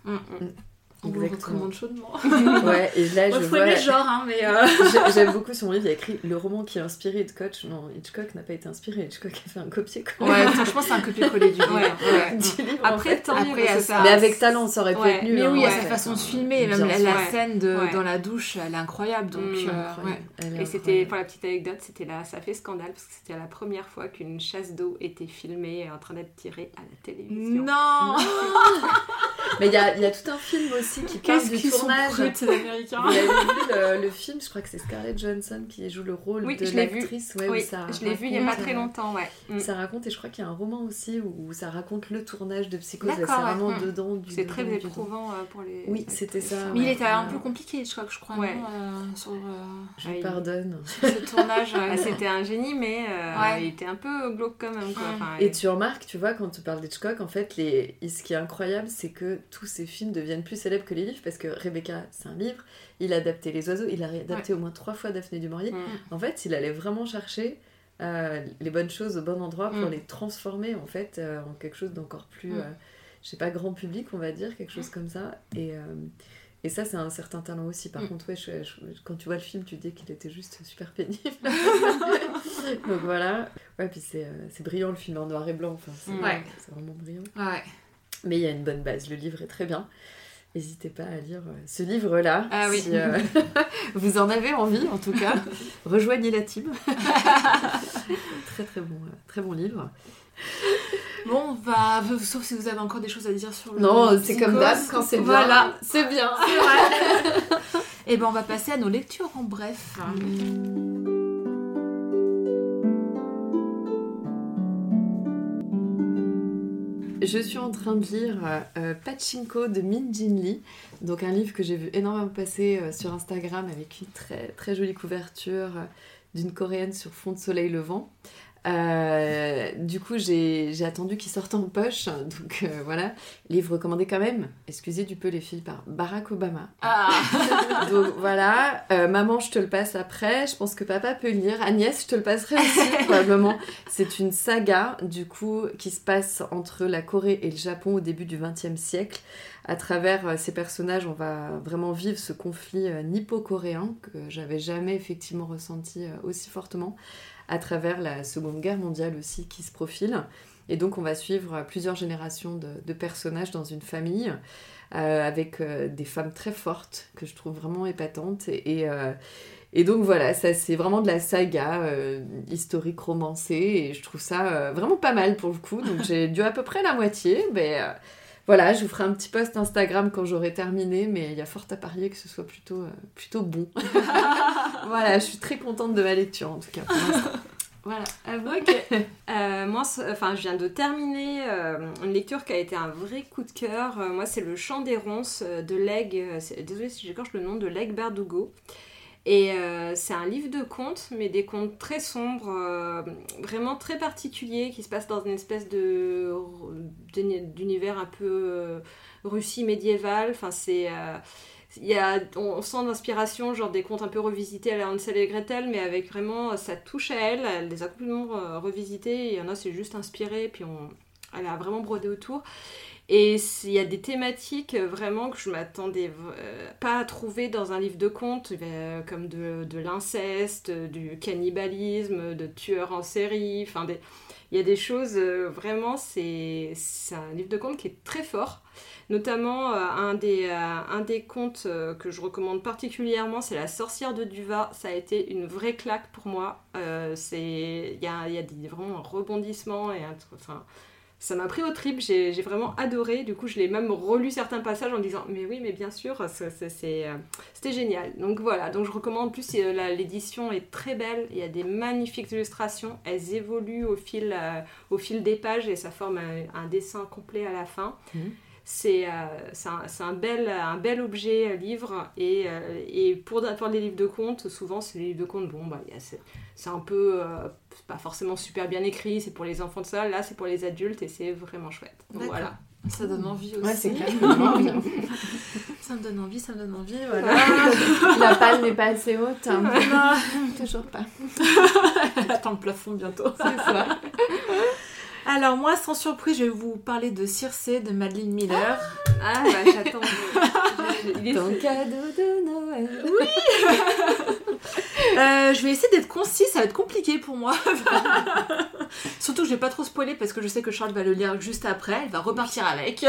On vous recommande chaudement. Ouais, et là, je vois... le genre, hein, mais. euh, J'ai- J'aime beaucoup son livre, il y a écrit le roman qui a inspiré Hitchcock. Non, Hitchcock n'a pas été inspiré, Hitchcock a fait un copier-coller Ouais, franchement, c'est un copier-ller du livre. Ouais, ouais. du livre. en Après, fait. tant mieux, Après, ça- Mais avec talent, ça aurait pu être nul. Mais hein, oui, à en sa façon de filmer, la, la scène de, Ouais. dans la douche, elle est incroyable. Donc, Mm. euh, Incroyable. ouais. Elle est Et c'était, pour la petite anecdote, c'était là, ça fait scandale parce que c'était la première fois qu'une chasse d'eau était filmée et en train d'être tirée à la télévision. Non Mais il y a, il y a tout un film aussi qui parle du sont tournage. ces Américains Vous avez vu le, le film, je crois que c'est Scarlett Johansson qui joue le rôle Oui, de je l'ai vu. l'actrice. Ouais, oui, ça je l'ai vu il n'y a pas très euh, longtemps, ouais. Mm. Ça raconte, et je crois qu'il y a un roman aussi où ça raconte le tournage de Psychose. C'est D'accord, ouais. vraiment Mm. dedans C'est très éprouvant euh, pour les. Oui, c'était ça, Mais il était un peu compliqué, je crois, que je crois, euh, sur, euh, Je pardonne. ce tournage. ouais. Ah, c'était un génie, mais euh, il était un peu glauque quand même. Mm. Et tu remarques, tu vois, quand tu parles d'Hitchcock, en fait, les... ce qui est incroyable, c'est que tous ces films deviennent plus célèbres que les livres, parce que Rebecca, c'est un livre, il a adapté Les Oiseaux, il a adapté au moins trois fois Daphné du Maurier. Mm. En fait, il allait vraiment chercher euh, les bonnes choses au bon endroit pour Mm. les transformer, en fait, euh, en quelque chose d'encore plus, Mm. euh, je sais pas, grand public, on va dire, quelque chose comme ça. Et, et ça, c'est un certain talent aussi. Par Mm. contre, ouais, je- je- quand tu vois le film, tu dis qu'il était juste super pénible. Donc voilà. Ouais, puis c'est brillant le film en noir et blanc. Enfin, c'est. Ouais. c'est vraiment brillant. Ouais. Mais il y a une bonne base. Le livre est très bien. N'hésitez pas à lire euh, ce livre-là. Ah oui. si, euh, vous en avez envie, en tout cas. Rejoignez la team. très très bon, euh, très bon livre. Bon, on va. Sauf si vous avez encore des choses à dire sur le. Non, c'est comme d'hab, quand c'est bien, Voilà. c'est bien. C'est vrai. Et ben on va passer à nos lectures en bref. Je suis en train de lire euh, Pachinko de Min Jin Lee, donc un livre que j'ai vu énormément passer euh, sur Instagram avec une très jolie couverture euh, d'une coréenne sur fond de soleil levant. Euh, du coup, j'ai attendu qu'il sorte en poche, donc euh, voilà. Livre recommandé quand même, excusez du peu les filles, par Barack Obama. Ah Donc voilà, Euh, maman, je te le passe après. Je pense que papa peut le lire. Agnès, je te le passerai aussi, probablement. C'est une saga, du coup, qui se passe entre la Corée et le Japon au début du XXe siècle. À travers ces personnages, on va vraiment vivre ce conflit nippo-coréen que j'avais jamais effectivement ressenti aussi fortement. À travers la Seconde Guerre mondiale aussi qui se profile. Et donc, on va suivre plusieurs générations de, personnages dans une famille euh, avec euh, des femmes très fortes que je trouve vraiment épatantes. Et, euh, donc voilà, ça c'est vraiment de la saga historique romancée et je trouve ça vraiment pas mal pour le coup. Donc j'ai dû à peu près la moitié, mais voilà, je vous ferai un petit post Instagram quand j'aurai terminé, mais il y a fort à parier que ce soit plutôt, euh, plutôt bon. voilà, je suis très contente de ma lecture en tout cas. pour. Voilà, à vous. Euh, moi, enfin, je viens de terminer euh, une lecture qui a été un vrai coup de cœur. Moi, c'est Le Chant des Ronces de Leg. Désolée si j'écorche le nom de Leg Berdugo. Et euh, c'est un livre de contes, mais des contes très sombres, euh, vraiment très particuliers, qui se passent dans une espèce de d'univers un peu euh, Russie médiévale. Enfin, c'est il y a, on, sent d'inspiration, genre des contes un peu revisités à la Hansel et Gretel, mais avec vraiment sa touche à elle. Elle les a complètement revisités. Il y en a, c'est juste inspiré, puis on, elle a vraiment brodé autour. Et il y a des thématiques euh, vraiment que je m'attendais euh, pas à trouver dans un livre de contes, euh, comme de, l'inceste, du cannibalisme, de tueurs en série. Enfin, il y a des choses vraiment, c'est un livre de contes qui est très fort. Notamment, un, des, un des contes que je recommande particulièrement, c'est La sorcière de Duva. Ça a été une vraie claque pour moi. Il y a, y a des, vraiment un rebondissement et un, enfin, ça m'a pris au trip, j'ai vraiment adoré. Du coup, je l'ai même relu certains passages en disant Mais oui, mais bien sûr, euh, c'était génial. Donc voilà, donc je recommande. En plus, euh, l'édition est très belle. Il y a des magnifiques illustrations. Elles évoluent au fil, euh, des pages et ça forme un, un dessin complet à la fin. Mhm. C'est euh, c'est un, c'est un bel, un bel objet euh, livre. Et, euh, et pour, pour les livres de contes, souvent, c'est les livres de contes. Bon, bah, c'est c'est un peu. euh, c'est pas forcément super bien écrit, c'est pour les enfants de ça. Là, c'est pour les adultes et c'est vraiment chouette. Donc voilà. Ça donne envie aussi. Ouais, c'est clair. vraiment bien. Ça me donne envie, ça me donne envie, voilà. La palle n'est pas assez haute. hein. Non, Toujours pas. elle attend le plafond bientôt. C'est ça. Alors moi, sans surprise, je vais vous parler de Circé de Madeleine Miller. Ah, bah, j'attends. Ton cadeau de Noël. Euh, je vais essayer d'être concise, ça va être compliqué pour moi. Surtout que je vais pas trop spoiler parce que je sais que Charles va le lire juste après, elle va repartir avec.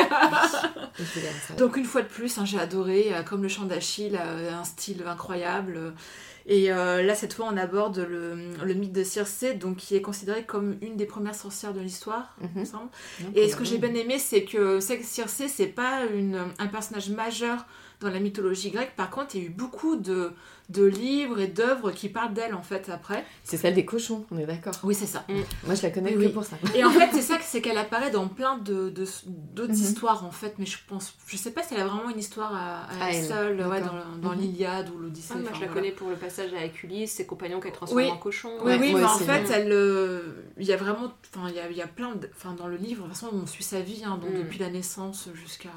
Donc une fois de plus, hein, j'ai adoré, euh, comme le chant d'Achille, euh, un style incroyable. Et euh, là, cette fois, on aborde le, le mythe de Circé, donc qui est considéré comme une des premières sorcières de l'histoire, il me Mhm. Et ce que j'ai bien aimé, c'est que c'est que Circé, c'est pas une, un personnage majeur dans la mythologie grecque. Par contre, il y a eu beaucoup de, de livres et d'œuvres qui parlent d'elle, en fait, après. C'est celle des cochons, on est d'accord. Oui, c'est ça. Moi, je la connais Oui, que pour ça. Et en fait, c'est ça, c'est qu'elle apparaît dans plein de de- d'autres Mhm. histoires, en fait. Mais je pense, je sais pas si elle a vraiment une histoire à, à À elle elle, seule, ouais, dans, dans Mhm. l'Iliade ou l'Odyssée. Ah, moi, enfin, je la voilà. connais pour le passage avec Ulysse, ses compagnons qu'elle transforme Oui. en cochon. Oui, Ouais, oui, moi mais en fait, euh, il y a vraiment, enfin, il y a, il y a plein, enfin, dans le livre, de toute façon, on suit sa vie, hein, donc Mm. depuis la naissance jusqu'à,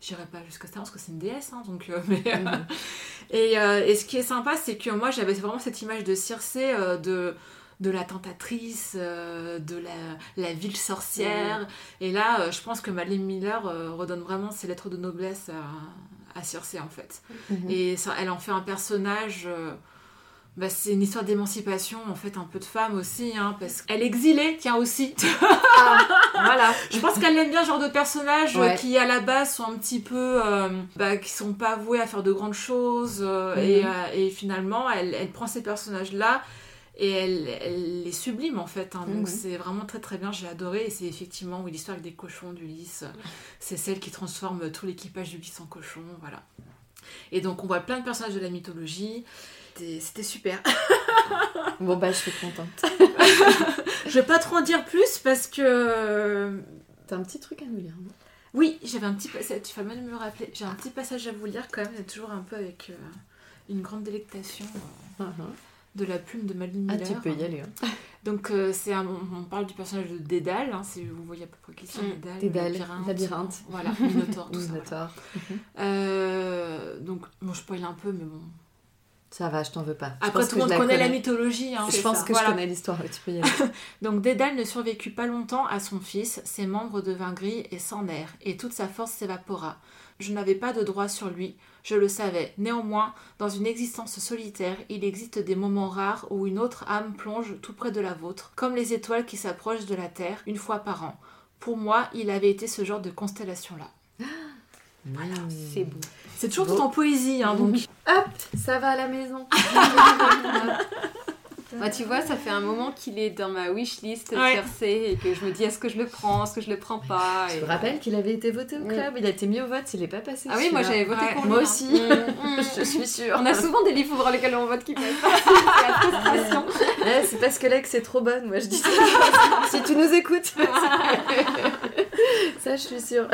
j'irai pas jusqu'à ça parce que c'est une déesse, hein, donc, euh, mais, Mhm. et, euh, et ce qui est sympa, c'est que moi, j'avais vraiment cette image de Circé, euh, de de la tentatrice, euh, de la, la ville sorcière. Et là, euh, je pense que Madeleine Miller euh, redonne vraiment ses lettres de noblesse à, à Circé, en fait. Mhm. Et ça, elle en fait un personnage. Bah, c'est une histoire d'émancipation, en fait, un peu de femme aussi, hein, parce qu'elle est exilée, tiens aussi. Voilà. Je pense qu'elle aime bien ce genre de personnages Ouais. qui, à la base, sont un petit peu. euh, bah, qui sont pas voués à faire de grandes choses. euh, Mhm. et, euh, et finalement, elle, elle prend ces personnages-là Et elle, elle est sublime en fait. hein. Donc Mhm. c'est vraiment très très bien. J'ai adoré. Et c'est effectivement oui, l'histoire avec des cochons d'Ulysse. C'est celle qui transforme tout l'équipage d'Ulysse en cochon. Voilà. Et donc on voit plein de personnages de la mythologie. C'était c'était super. Bon, bah, je suis contente. Je vais pas trop en dire plus parce que. T'as un petit truc à nous lire, non? Oui, j'avais un petit passage. Tu vas mal me rappeler. J'ai un petit passage à vous lire quand même. C'est toujours un peu avec euh, une grande délectation. euh, de la plume de Madeleine Ah, Miller. tu peux y aller. hein. Donc euh, c'est un- on parle du personnage de Dédale, hein, si vous voyez à peu près qui c'est Mm. Dédale, Dédale, labyrinthe, labyrinthe. voilà, Minotaure, tout ça. voilà. Minotaure. Euh, donc bon, je spoil un peu, mais bon. Ça va, je t'en veux pas. Je Après tout le monde connaît la mythologie. Hein, Je pense ça. que Voilà. je connais l'histoire, oui, tu peux y aller. Donc Dédale ne survécut pas longtemps à son fils, ses membres devinrent gris et sans nerfs, et toute sa force s'évapora. Je n'avais pas de droit sur lui, je le savais. Néanmoins, dans une existence solitaire, il existe des moments rares où une autre âme plonge tout près de la vôtre, comme les étoiles qui s'approchent de la Terre une fois par an. Pour moi, il avait été ce genre de constellation-là. C'est beau. C'est toujours Beau. tout en poésie, hein, donc. Hop, ça va à la maison. Bah, tu vois, ça fait un moment qu'il est dans ma wishlist Ouais. et que je me dis est-ce que je le prends, est-ce que je le prends pas. Je et- me rappelle qu'il avait été voté au Mm. club? Il a été mis au vote, il est pas passé. Ah oui, moi j'avais voté Ouais. pour lui. Moi hein. aussi. Mm, mm. Je suis sûre. On a souvent des livres pour lesquels on vote qui passent pas. C'est la frustration. Ouais, c'est parce que l'ex est trop bonne, moi je dis ça. si tu nous écoutes. ça, je suis sûre.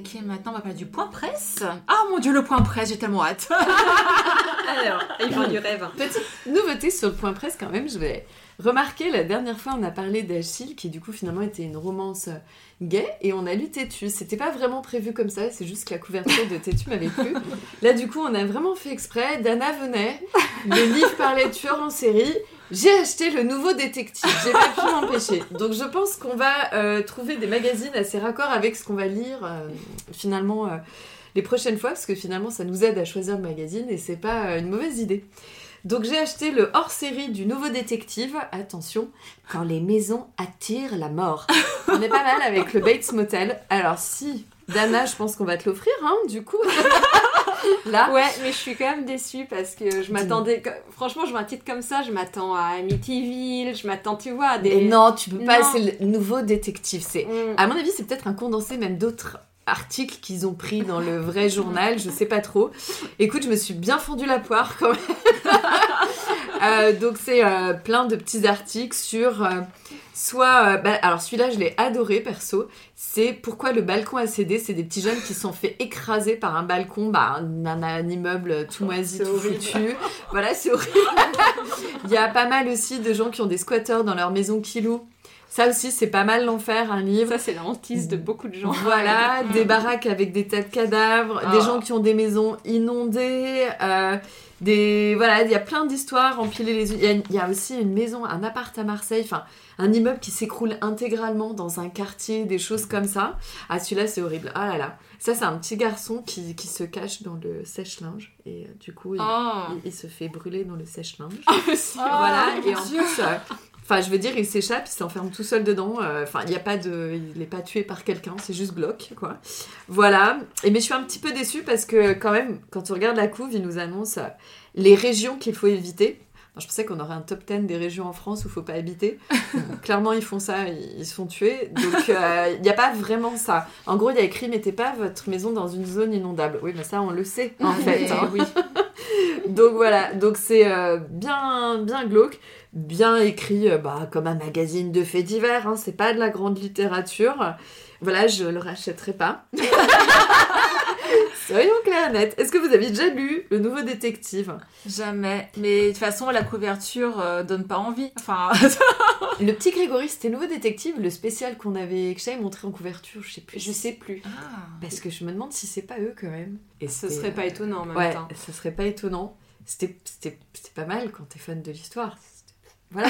Va attaquer maintenant, on va parler du point presse. Ah mon dieu, le point presse, j'ai tellement hâte. Alors, il vend du rêve. Petite nouveauté sur le point presse quand même, je vais remarquer, la dernière fois on a parlé d'Achille qui du coup finalement était une romance euh, gay et on a lu Tétu. C'était pas vraiment prévu comme ça, c'est juste que la couverture de Tétu m'avait plu. Là du coup on a vraiment fait exprès, Dana venait, le livre parlait de tueur en série, j'ai acheté le nouveau détective, j'ai pas pu m'empêcher. Donc je pense qu'on va euh, trouver des magazines assez raccords avec ce qu'on va lire euh, finalement euh, les prochaines fois, parce que finalement ça nous aide à choisir le magazine et c'est pas une mauvaise idée. Donc j'ai acheté le hors-série du nouveau détective. Attention, quand les maisons attirent la mort. On est pas mal avec le Bates Motel. Alors si, Dana, je pense qu'on va te l'offrir, hein, du coup. Là, Ouais, mais je suis quand même déçue parce que je m'attendais. Franchement, je vois un titre comme ça, je m'attends à Amityville, je m'attends, tu vois, à des. Et non, tu peux pas, c'est le nouveau détective. C'est, Mm. à mon avis, c'est peut-être un condensé même d'autres articles qu'ils ont pris dans le vrai journal, je sais pas trop. Écoute, je me suis bien fendu la poire quand même. Euh, donc c'est euh, plein de petits articles sur euh, soit euh, bah, alors celui-là je l'ai adoré perso. C'est pourquoi le balcon a cédé c'est des petits jeunes qui se sont fait écraser par un balcon bah, un, un- un immeuble tout moisi tout horrible. foutu. Voilà c'est horrible. Il y a pas mal aussi de gens qui ont des squatteurs dans leur maison qui louent ça aussi c'est pas mal l'enfer un livre Ça, c'est la hantise de beaucoup de gens. voilà, des baraques avec des tas de cadavres, Ah. des gens qui ont des maisons inondées, euh, des voilà, il y a plein d'histoires empilées les unes. Il y a- Il y, a aussi une maison, un appart à Marseille, enfin un immeuble qui s'écroule intégralement dans un quartier, des choses comme ça. Ah celui-là c'est horrible. Ah là là, ça c'est un petit garçon qui, qui se cache dans le sèche-linge et euh, du coup il, Oh. il- il se fait brûler dans le sèche-linge. Oh, Voilà, et en plus, euh, enfin, je veux dire, il s'échappe, il s'enferme tout seul dedans. euh, Enfin, il n'y a pas de, il n'est pas tué par quelqu'un, c'est juste glauque, quoi. Voilà. Et mais je suis un petit peu déçue parce que quand même, quand on regarde la couve, il nous annonce euh, les régions qu'il faut éviter. Alors, je pensais qu'on aurait un top 10 des régions en France où il faut pas habiter. Clairement, ils font ça, ils, se font tuer. Donc, euh, il n'y a pas vraiment ça. En gros, il y a écrit mettez pas votre maison dans une zone inondable. Oui, mais ça, on le sait, en fait. Mais hein. oui. Donc voilà, donc c'est euh, bien, bien glauque, bien écrit, euh, bah, comme un magazine de faits divers, hein, c'est pas de la grande littérature. Voilà, je le rachèterai pas. Soyons clairs et nets. Est-ce que vous avez déjà lu Le Nouveau Détective? Jamais. Mais de toute façon, la couverture euh, donne pas envie. Enfin, Le petit Grégory, c'était Nouveau Détective, le spécial qu'on avait, que j'avais montré en couverture, je sais plus. Je sais plus. Parce que je me demande si c'est pas eux quand même. Et Ce serait pas étonnant en même Ouais, temps. ça serait pas étonnant. C'était pas mal quand t'es fan de l'histoire. Voilà.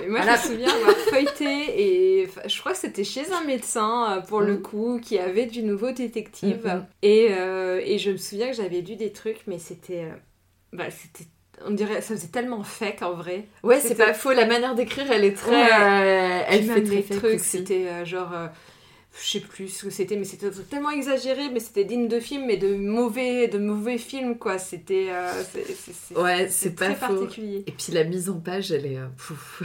Mais moi, Voilà. je me souviens avoir feuilleté et je crois que c'était chez un médecin euh, pour le Mhm. coup qui avait du nouveau détective. Mhm. Et, euh, et je me souviens que j'avais lu des trucs, mais c'était. euh, bah, c'était. On dirait. Ça faisait tellement fake en vrai. Ouais, c'est pas faux. La manière d'écrire, elle est très. Ouais. euh, elle fait très fake trucs, c'était euh, genre. Euh, je sais plus ce que c'était, mais c'était tellement exagéré, mais c'était digne de film, mais de mauvais, de mauvais films, quoi. C'était. euh, Ouais, c'est pas très faux. particulier. Et puis la mise en page, elle est, euh, pouf.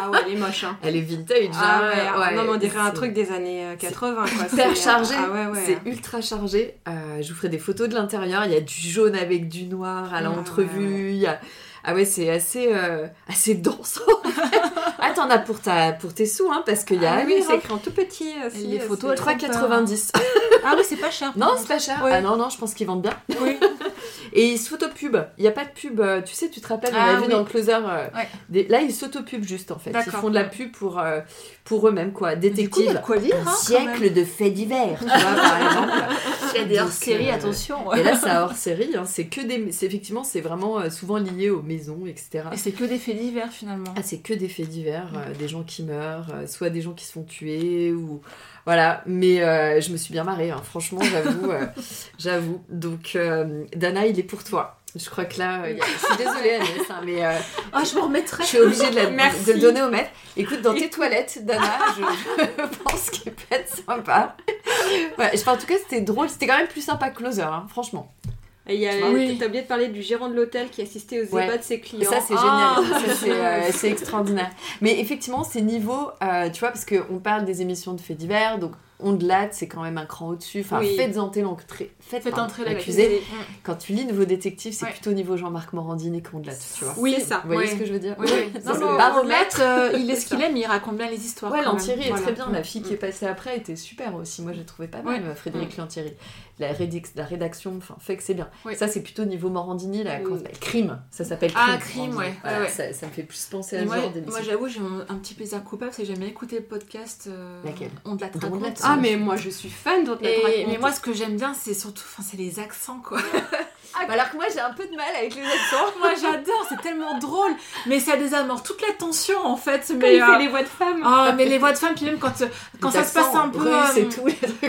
Ah ouais, elle est moche, hein. elle est vintage. Ah hein, ouais, ah, non, mais on dirait un truc des années euh, 80, quoi. Hyper C'est, euh, chargé, Ah ouais, ouais. c'est ultra chargé. Euh, je vous ferai des photos de l'intérieur. Il y a du jaune avec du noir à l'entrevue. Il y a- Ah ouais, c'est assez, euh, assez dense. ah, t'en as pour, ta, pour tes sous, hein, parce qu'il y a Ah oui, c'est écrit en tout petit. euh, si, les euh, photos, c'est- elles font 3,90. Ah oui, c'est pas cher. non, c'est pas cher. Ouais. Ah non, non, je pense qu'ils vendent bien. Oui. Et ils s'autopub. Il n'y a pas de pub. euh, Tu sais, tu te rappelles, on Ah a vu dans le closer. euh, Ouais. des- Là, ils s'autopubent juste, en fait. Ils font de la pub pour, euh, pour eux-mêmes, quoi. Coup, Détective. quoi lire, hein, Un siècle de faits divers, tu vois, par exemple. Il y a des hors-séries, euh, attention. Et là, c'est un hors série. Hein. C'est que des. Effectivement, c'est vraiment euh, souvent lié aux etc. Et c'est que des faits divers finalement. Ah, c'est que des faits divers, euh, des gens qui meurent, euh, soit des gens qui se font tuer ou voilà. Mais euh, je me suis bien marrée, hein. franchement, j'avoue, j'avoue. Donc Dana, il est pour toi. Je crois que là, je suis désolée Agnès, hein, mais Ah, je me remettrai. je suis obligée de, la- Merci. de le donner au maître. Écoute, dans tes toilettes, Dana, je, je pense qu'il peut être sympa. Ouais, enfin, en tout cas, c'était drôle. C'était quand même plus sympa que Closer, hein, franchement. Et il y a, Oui. T'as oublié de parler du gérant de l'hôtel qui assistait aux Ouais. ébats de ses Et clients. ça, c'est Ah. génial. C'est, euh, c'est extraordinaire. Mais effectivement, c'est niveau, euh, tu vois, parce qu'on parle des émissions de faits divers, donc Ondelat, c'est quand même un cran au-dessus. Enfin, Oui. faites entrer l'entrée. Faites, Faites entrer l'accusé. l'accusé. Quand tu lis Nouveau Détective, c'est Ouais. plutôt niveau Jean-Marc Morandini qu'Ondelat, tu vois. Oui, c'est ça. Vous voyez Ouais. ce que je veux dire? Oui, oui. Non, euh, il est ce qu'il aime, il raconte bien les histoires. Ouais. Lanthierry est Voilà. très bien. La Mm. fille qui est passée après était super aussi. Moi, j'ai trouvé pas mal, Ouais. euh, Frédéric Lanthierry. La, rédic- la rédaction, enfin, fait que c'est bien. Ça, c'est plutôt niveau Morandini, là. Mm. Crime. Ça s'appelle Crime. Ah, Crime, ouais. Ça, me fait plus penser à genre moi j'avoue, j'ai un, petit plaisir coupable, c'est que j'aime bien écouter le podcast euh, Laquelle? On Ah, mais moi je suis fan de Et- mais moi, ce que j'aime bien, c'est surtout, enfin, c'est les accents, quoi. Bah alors que moi, j'ai un peu de mal avec les accents. moi, j'adore, c'est tellement drôle. Mais ça désamorce toute la tension, en fait. Quand Mais, il euh, fait les voix de femme. Ah, mais les voix de femmes, puis même quand, euh, quand Les ça se passe un peu. euh, tout.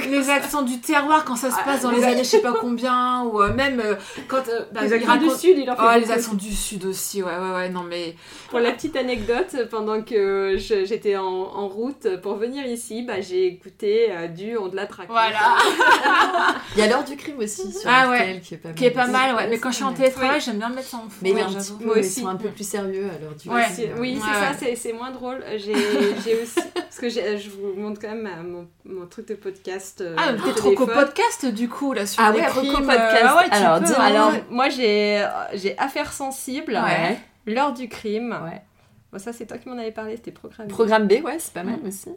les accents du terroir, quand ça se Ah, passe dans les années je sais pas combien, ou euh, même euh, quand. euh, bah, les accents du sud, il en fait Oh, les accents du sud aussi, ouais, ouais, ouais, non, mais. Pour la petite anecdote, pendant que j'étais en, en route pour venir ici, bah, j'ai écouté euh, du On de la traque. Voilà. Il y a l'heure du crime aussi sur Ah RTL ouais. qui est pas mal. Qui est pas mal, ouais. Mais quand je suis en télétravail, j'aime bien me mettre ça en fond. Mais ouais, un petit peu, ils aussi. sont un peu plus sérieux à l'heure du Ouais. crime. C'est- Oui, Ouais, c'est ça, ouais. c'est- c'est moins drôle. J'ai j'ai aussi. Parce que j'ai- je vous montre quand même euh, mon, mon truc de podcast. euh, Ah, t'es trop podcast du coup, là, sur Ah les ouais, crimes. reco euh, podcast. Ah ouais, tu Alors, peux, hein. Alors, moi, j'ai j'ai Affaires sensibles, Ouais. L'heure du crime. Ouais. Bon, ça, c'est toi qui m'en avais parlé, c'était programmé. Programme B, ouais, c'est pas mal aussi.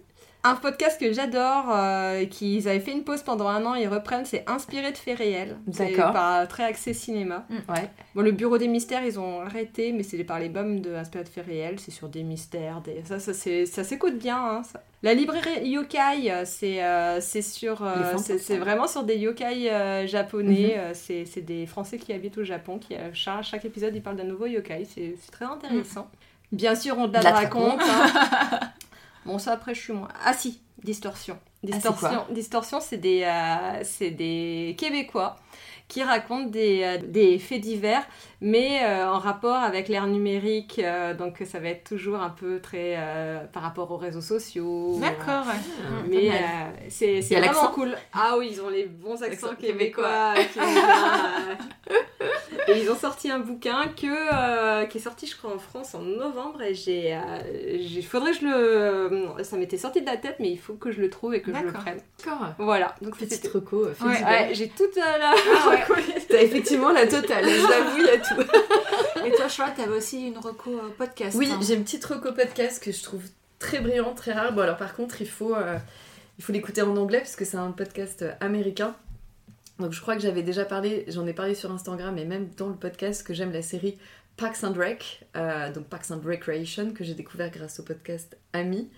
Un podcast que j'adore, euh, qu'ils avaient fait une pause pendant un an, ils reprennent, c'est Inspiré de faits réels. C'est D'accord. Par très axé cinéma. Ouais. Bon, le Bureau des mystères, ils ont arrêté, mais c'est par les bombes de Inspiré de faits réels, c'est sur des mystères, des... ça, ça, s'écoute bien. hein, ça. La librairie yokai, euh, c'est euh, c'est sur, euh, c'est vraiment sur des yokai euh, japonais. Mhm. c'est des Français qui habitent au Japon. Qui, euh, chaque, chaque épisode, ils parlent d'un nouveau yokai. C'est très intéressant. Bien sûr, on te la raconte. hein. bon, ça après, je suis moins. Ah si, distorsion. c'est Distorsion, distorsion, c'est des, euh, c'est des Québécois qui racontent des, euh, des faits divers, mais euh, en rapport avec l'ère numérique. euh, donc ça va être toujours un peu très euh, par rapport aux réseaux sociaux. D'accord. Ah, Mais euh, c'est Il vraiment l'accent cool. Ah oui, ils ont les bons accents Accent québécois. Et ils ont sorti un bouquin que, euh, qui est sorti, je crois, en France en novembre. Et j'ai. euh, j'ai- faudrait que je le. Ça m'était sorti de la tête, mais il faut que je le trouve et que je le D'accord. prenne. D'accord. Voilà. Donc Petite reco, Ouais. j'ai toute euh, la. Ah. T'as effectivement la totale, je l'avoue, il y a tout. Et toi, Charlotte, t'avais aussi une reco euh, podcast. Oui, hein. j'ai une petite reco podcast que je trouve très brillant, très rare. Bon, alors par contre, il faut, euh, il faut l'écouter en anglais parce que c'est un podcast euh, américain. Donc je crois que j'avais déjà parlé, j'en ai parlé sur Instagram et même dans le podcast que j'aime la série Parks and Rec, euh, donc Parks and Recreation, que j'ai découvert grâce au podcast Ami.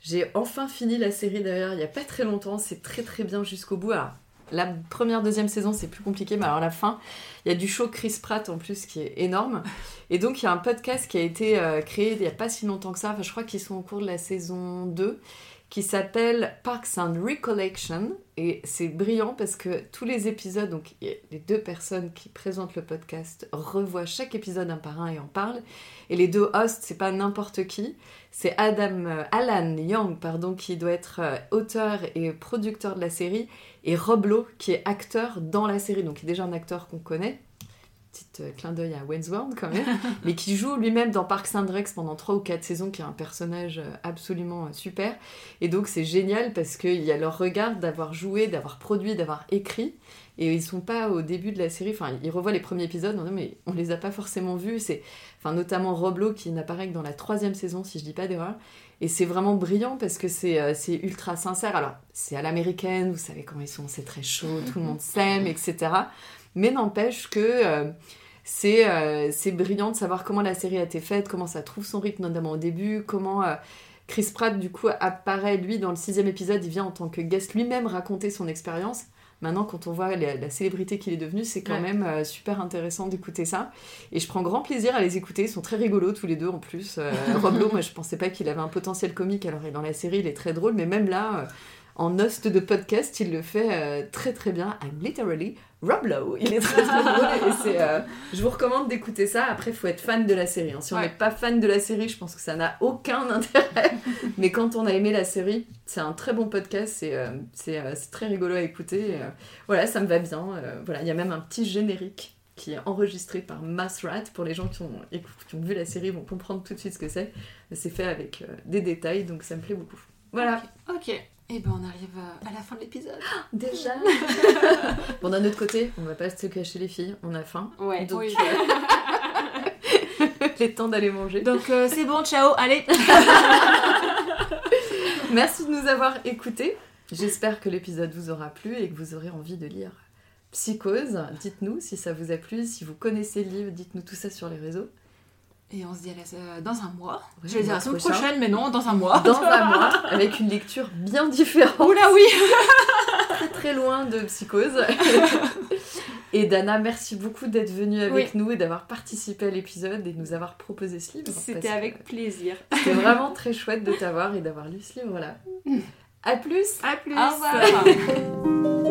J'ai enfin fini la série d'ailleurs il n'y a pas très longtemps, c'est très très bien jusqu'au bout. Alors, la première, deuxième saison, c'est plus compliqué, mais alors la fin, il y a du show Chris Pratt en plus qui est énorme. Et donc, il y a un podcast qui a été euh, créé il n'y a pas si longtemps que ça, enfin, je crois qu'ils sont au cours de la saison 2, qui s'appelle Parks and Recollection. Et c'est brillant parce que tous les épisodes, donc les deux personnes qui présentent le podcast revoient chaque épisode un par un et en parlent. Et les deux hosts, c'est pas n'importe qui. C'est Adam, euh, Alan Young, pardon, qui doit être euh, auteur et producteur de la série, et Rob Lowe, qui est acteur dans la série, donc qui est déjà un acteur qu'on connaît. Petit euh, clin d'œil à Wayne's World quand même, mais qui joue lui-même dans Parks and pendant 3 ou 4 saisons, qui est un personnage euh, absolument euh, super. Et donc c'est génial parce qu'il y a leur regard d'avoir joué, d'avoir produit, d'avoir écrit. Et ils sont pas au début de la série, enfin ils revoient les premiers épisodes, on dit, mais on les a pas forcément vus. C'est, enfin notamment Rob Lowe qui n'apparaît que dans la troisième saison, si je dis pas d'erreur. Et c'est vraiment brillant parce que c'est euh, c'est ultra sincère. Alors, c'est à l'américaine, vous savez comment ils sont, c'est très chaud, tout le monde s'aime, etc. Mais n'empêche que euh, c'est euh, c'est brillant de savoir comment la série a été faite, comment ça trouve son rythme, notamment au début, comment euh, Chris Pratt, du coup, apparaît, lui, dans le sixième épisode, il vient en tant que guest lui-même raconter son expérience. Maintenant, quand on voit la, la célébrité qu'il est devenu, c'est quand Ouais. même euh, super intéressant d'écouter ça. Et je prends grand plaisir à les écouter. Ils sont très rigolos tous les deux en plus. Rob Lowe, moi je pensais pas qu'il avait un potentiel comique. Alors dans la série, il est très drôle, mais même là, en host de podcast, il le fait euh, très très bien. I'm literally Rob Lowe. Il est très très drôle et c'est. euh, je vous recommande d'écouter ça. Après, il faut être fan de la série. hein. Si on Ouais. n'est pas fan de la série, je pense que ça n'a aucun intérêt. mais quand on a aimé la série, c'est un très bon podcast. C'est euh, c'est, très rigolo à écouter. voilà, ça me va bien. voilà, il y a même un petit générique qui est enregistré par Massrat. Pour les gens qui ont, qui ont vu la série, vont comprendre tout de suite ce que c'est. C'est fait avec des détails, donc ça me plaît beaucoup. Voilà, Ok. Et ben on arrive à- à la fin de l'épisode. déjà. bon, d'un autre côté, on va pas se cacher les filles, on a faim. Ouais. Donc, Oui. euh, il est temps d'aller manger. Donc euh, c'est bon, ciao, allez. Merci de nous avoir écoutés. J'espère que l'épisode vous aura plu et que vous aurez envie de lire Psychose. Dites-nous si ça vous a plu, si vous connaissez le livre, dites-nous tout ça sur les réseaux. Et on se dit à la- euh, dans un mois. Ouais, Je vais dire la semaine prochain. prochaine, mais non, dans un mois. Dans un mois, avec une lecture bien différente, Oula oui très très loin de Psychose. Et Dana, merci beaucoup d'être venue avec nous et d'avoir participé à l'épisode et de nous avoir proposé ce livre. C'était avec plaisir. C'était vraiment très chouette de t'avoir et d'avoir lu ce livre-là. À plus À plus Au revoir.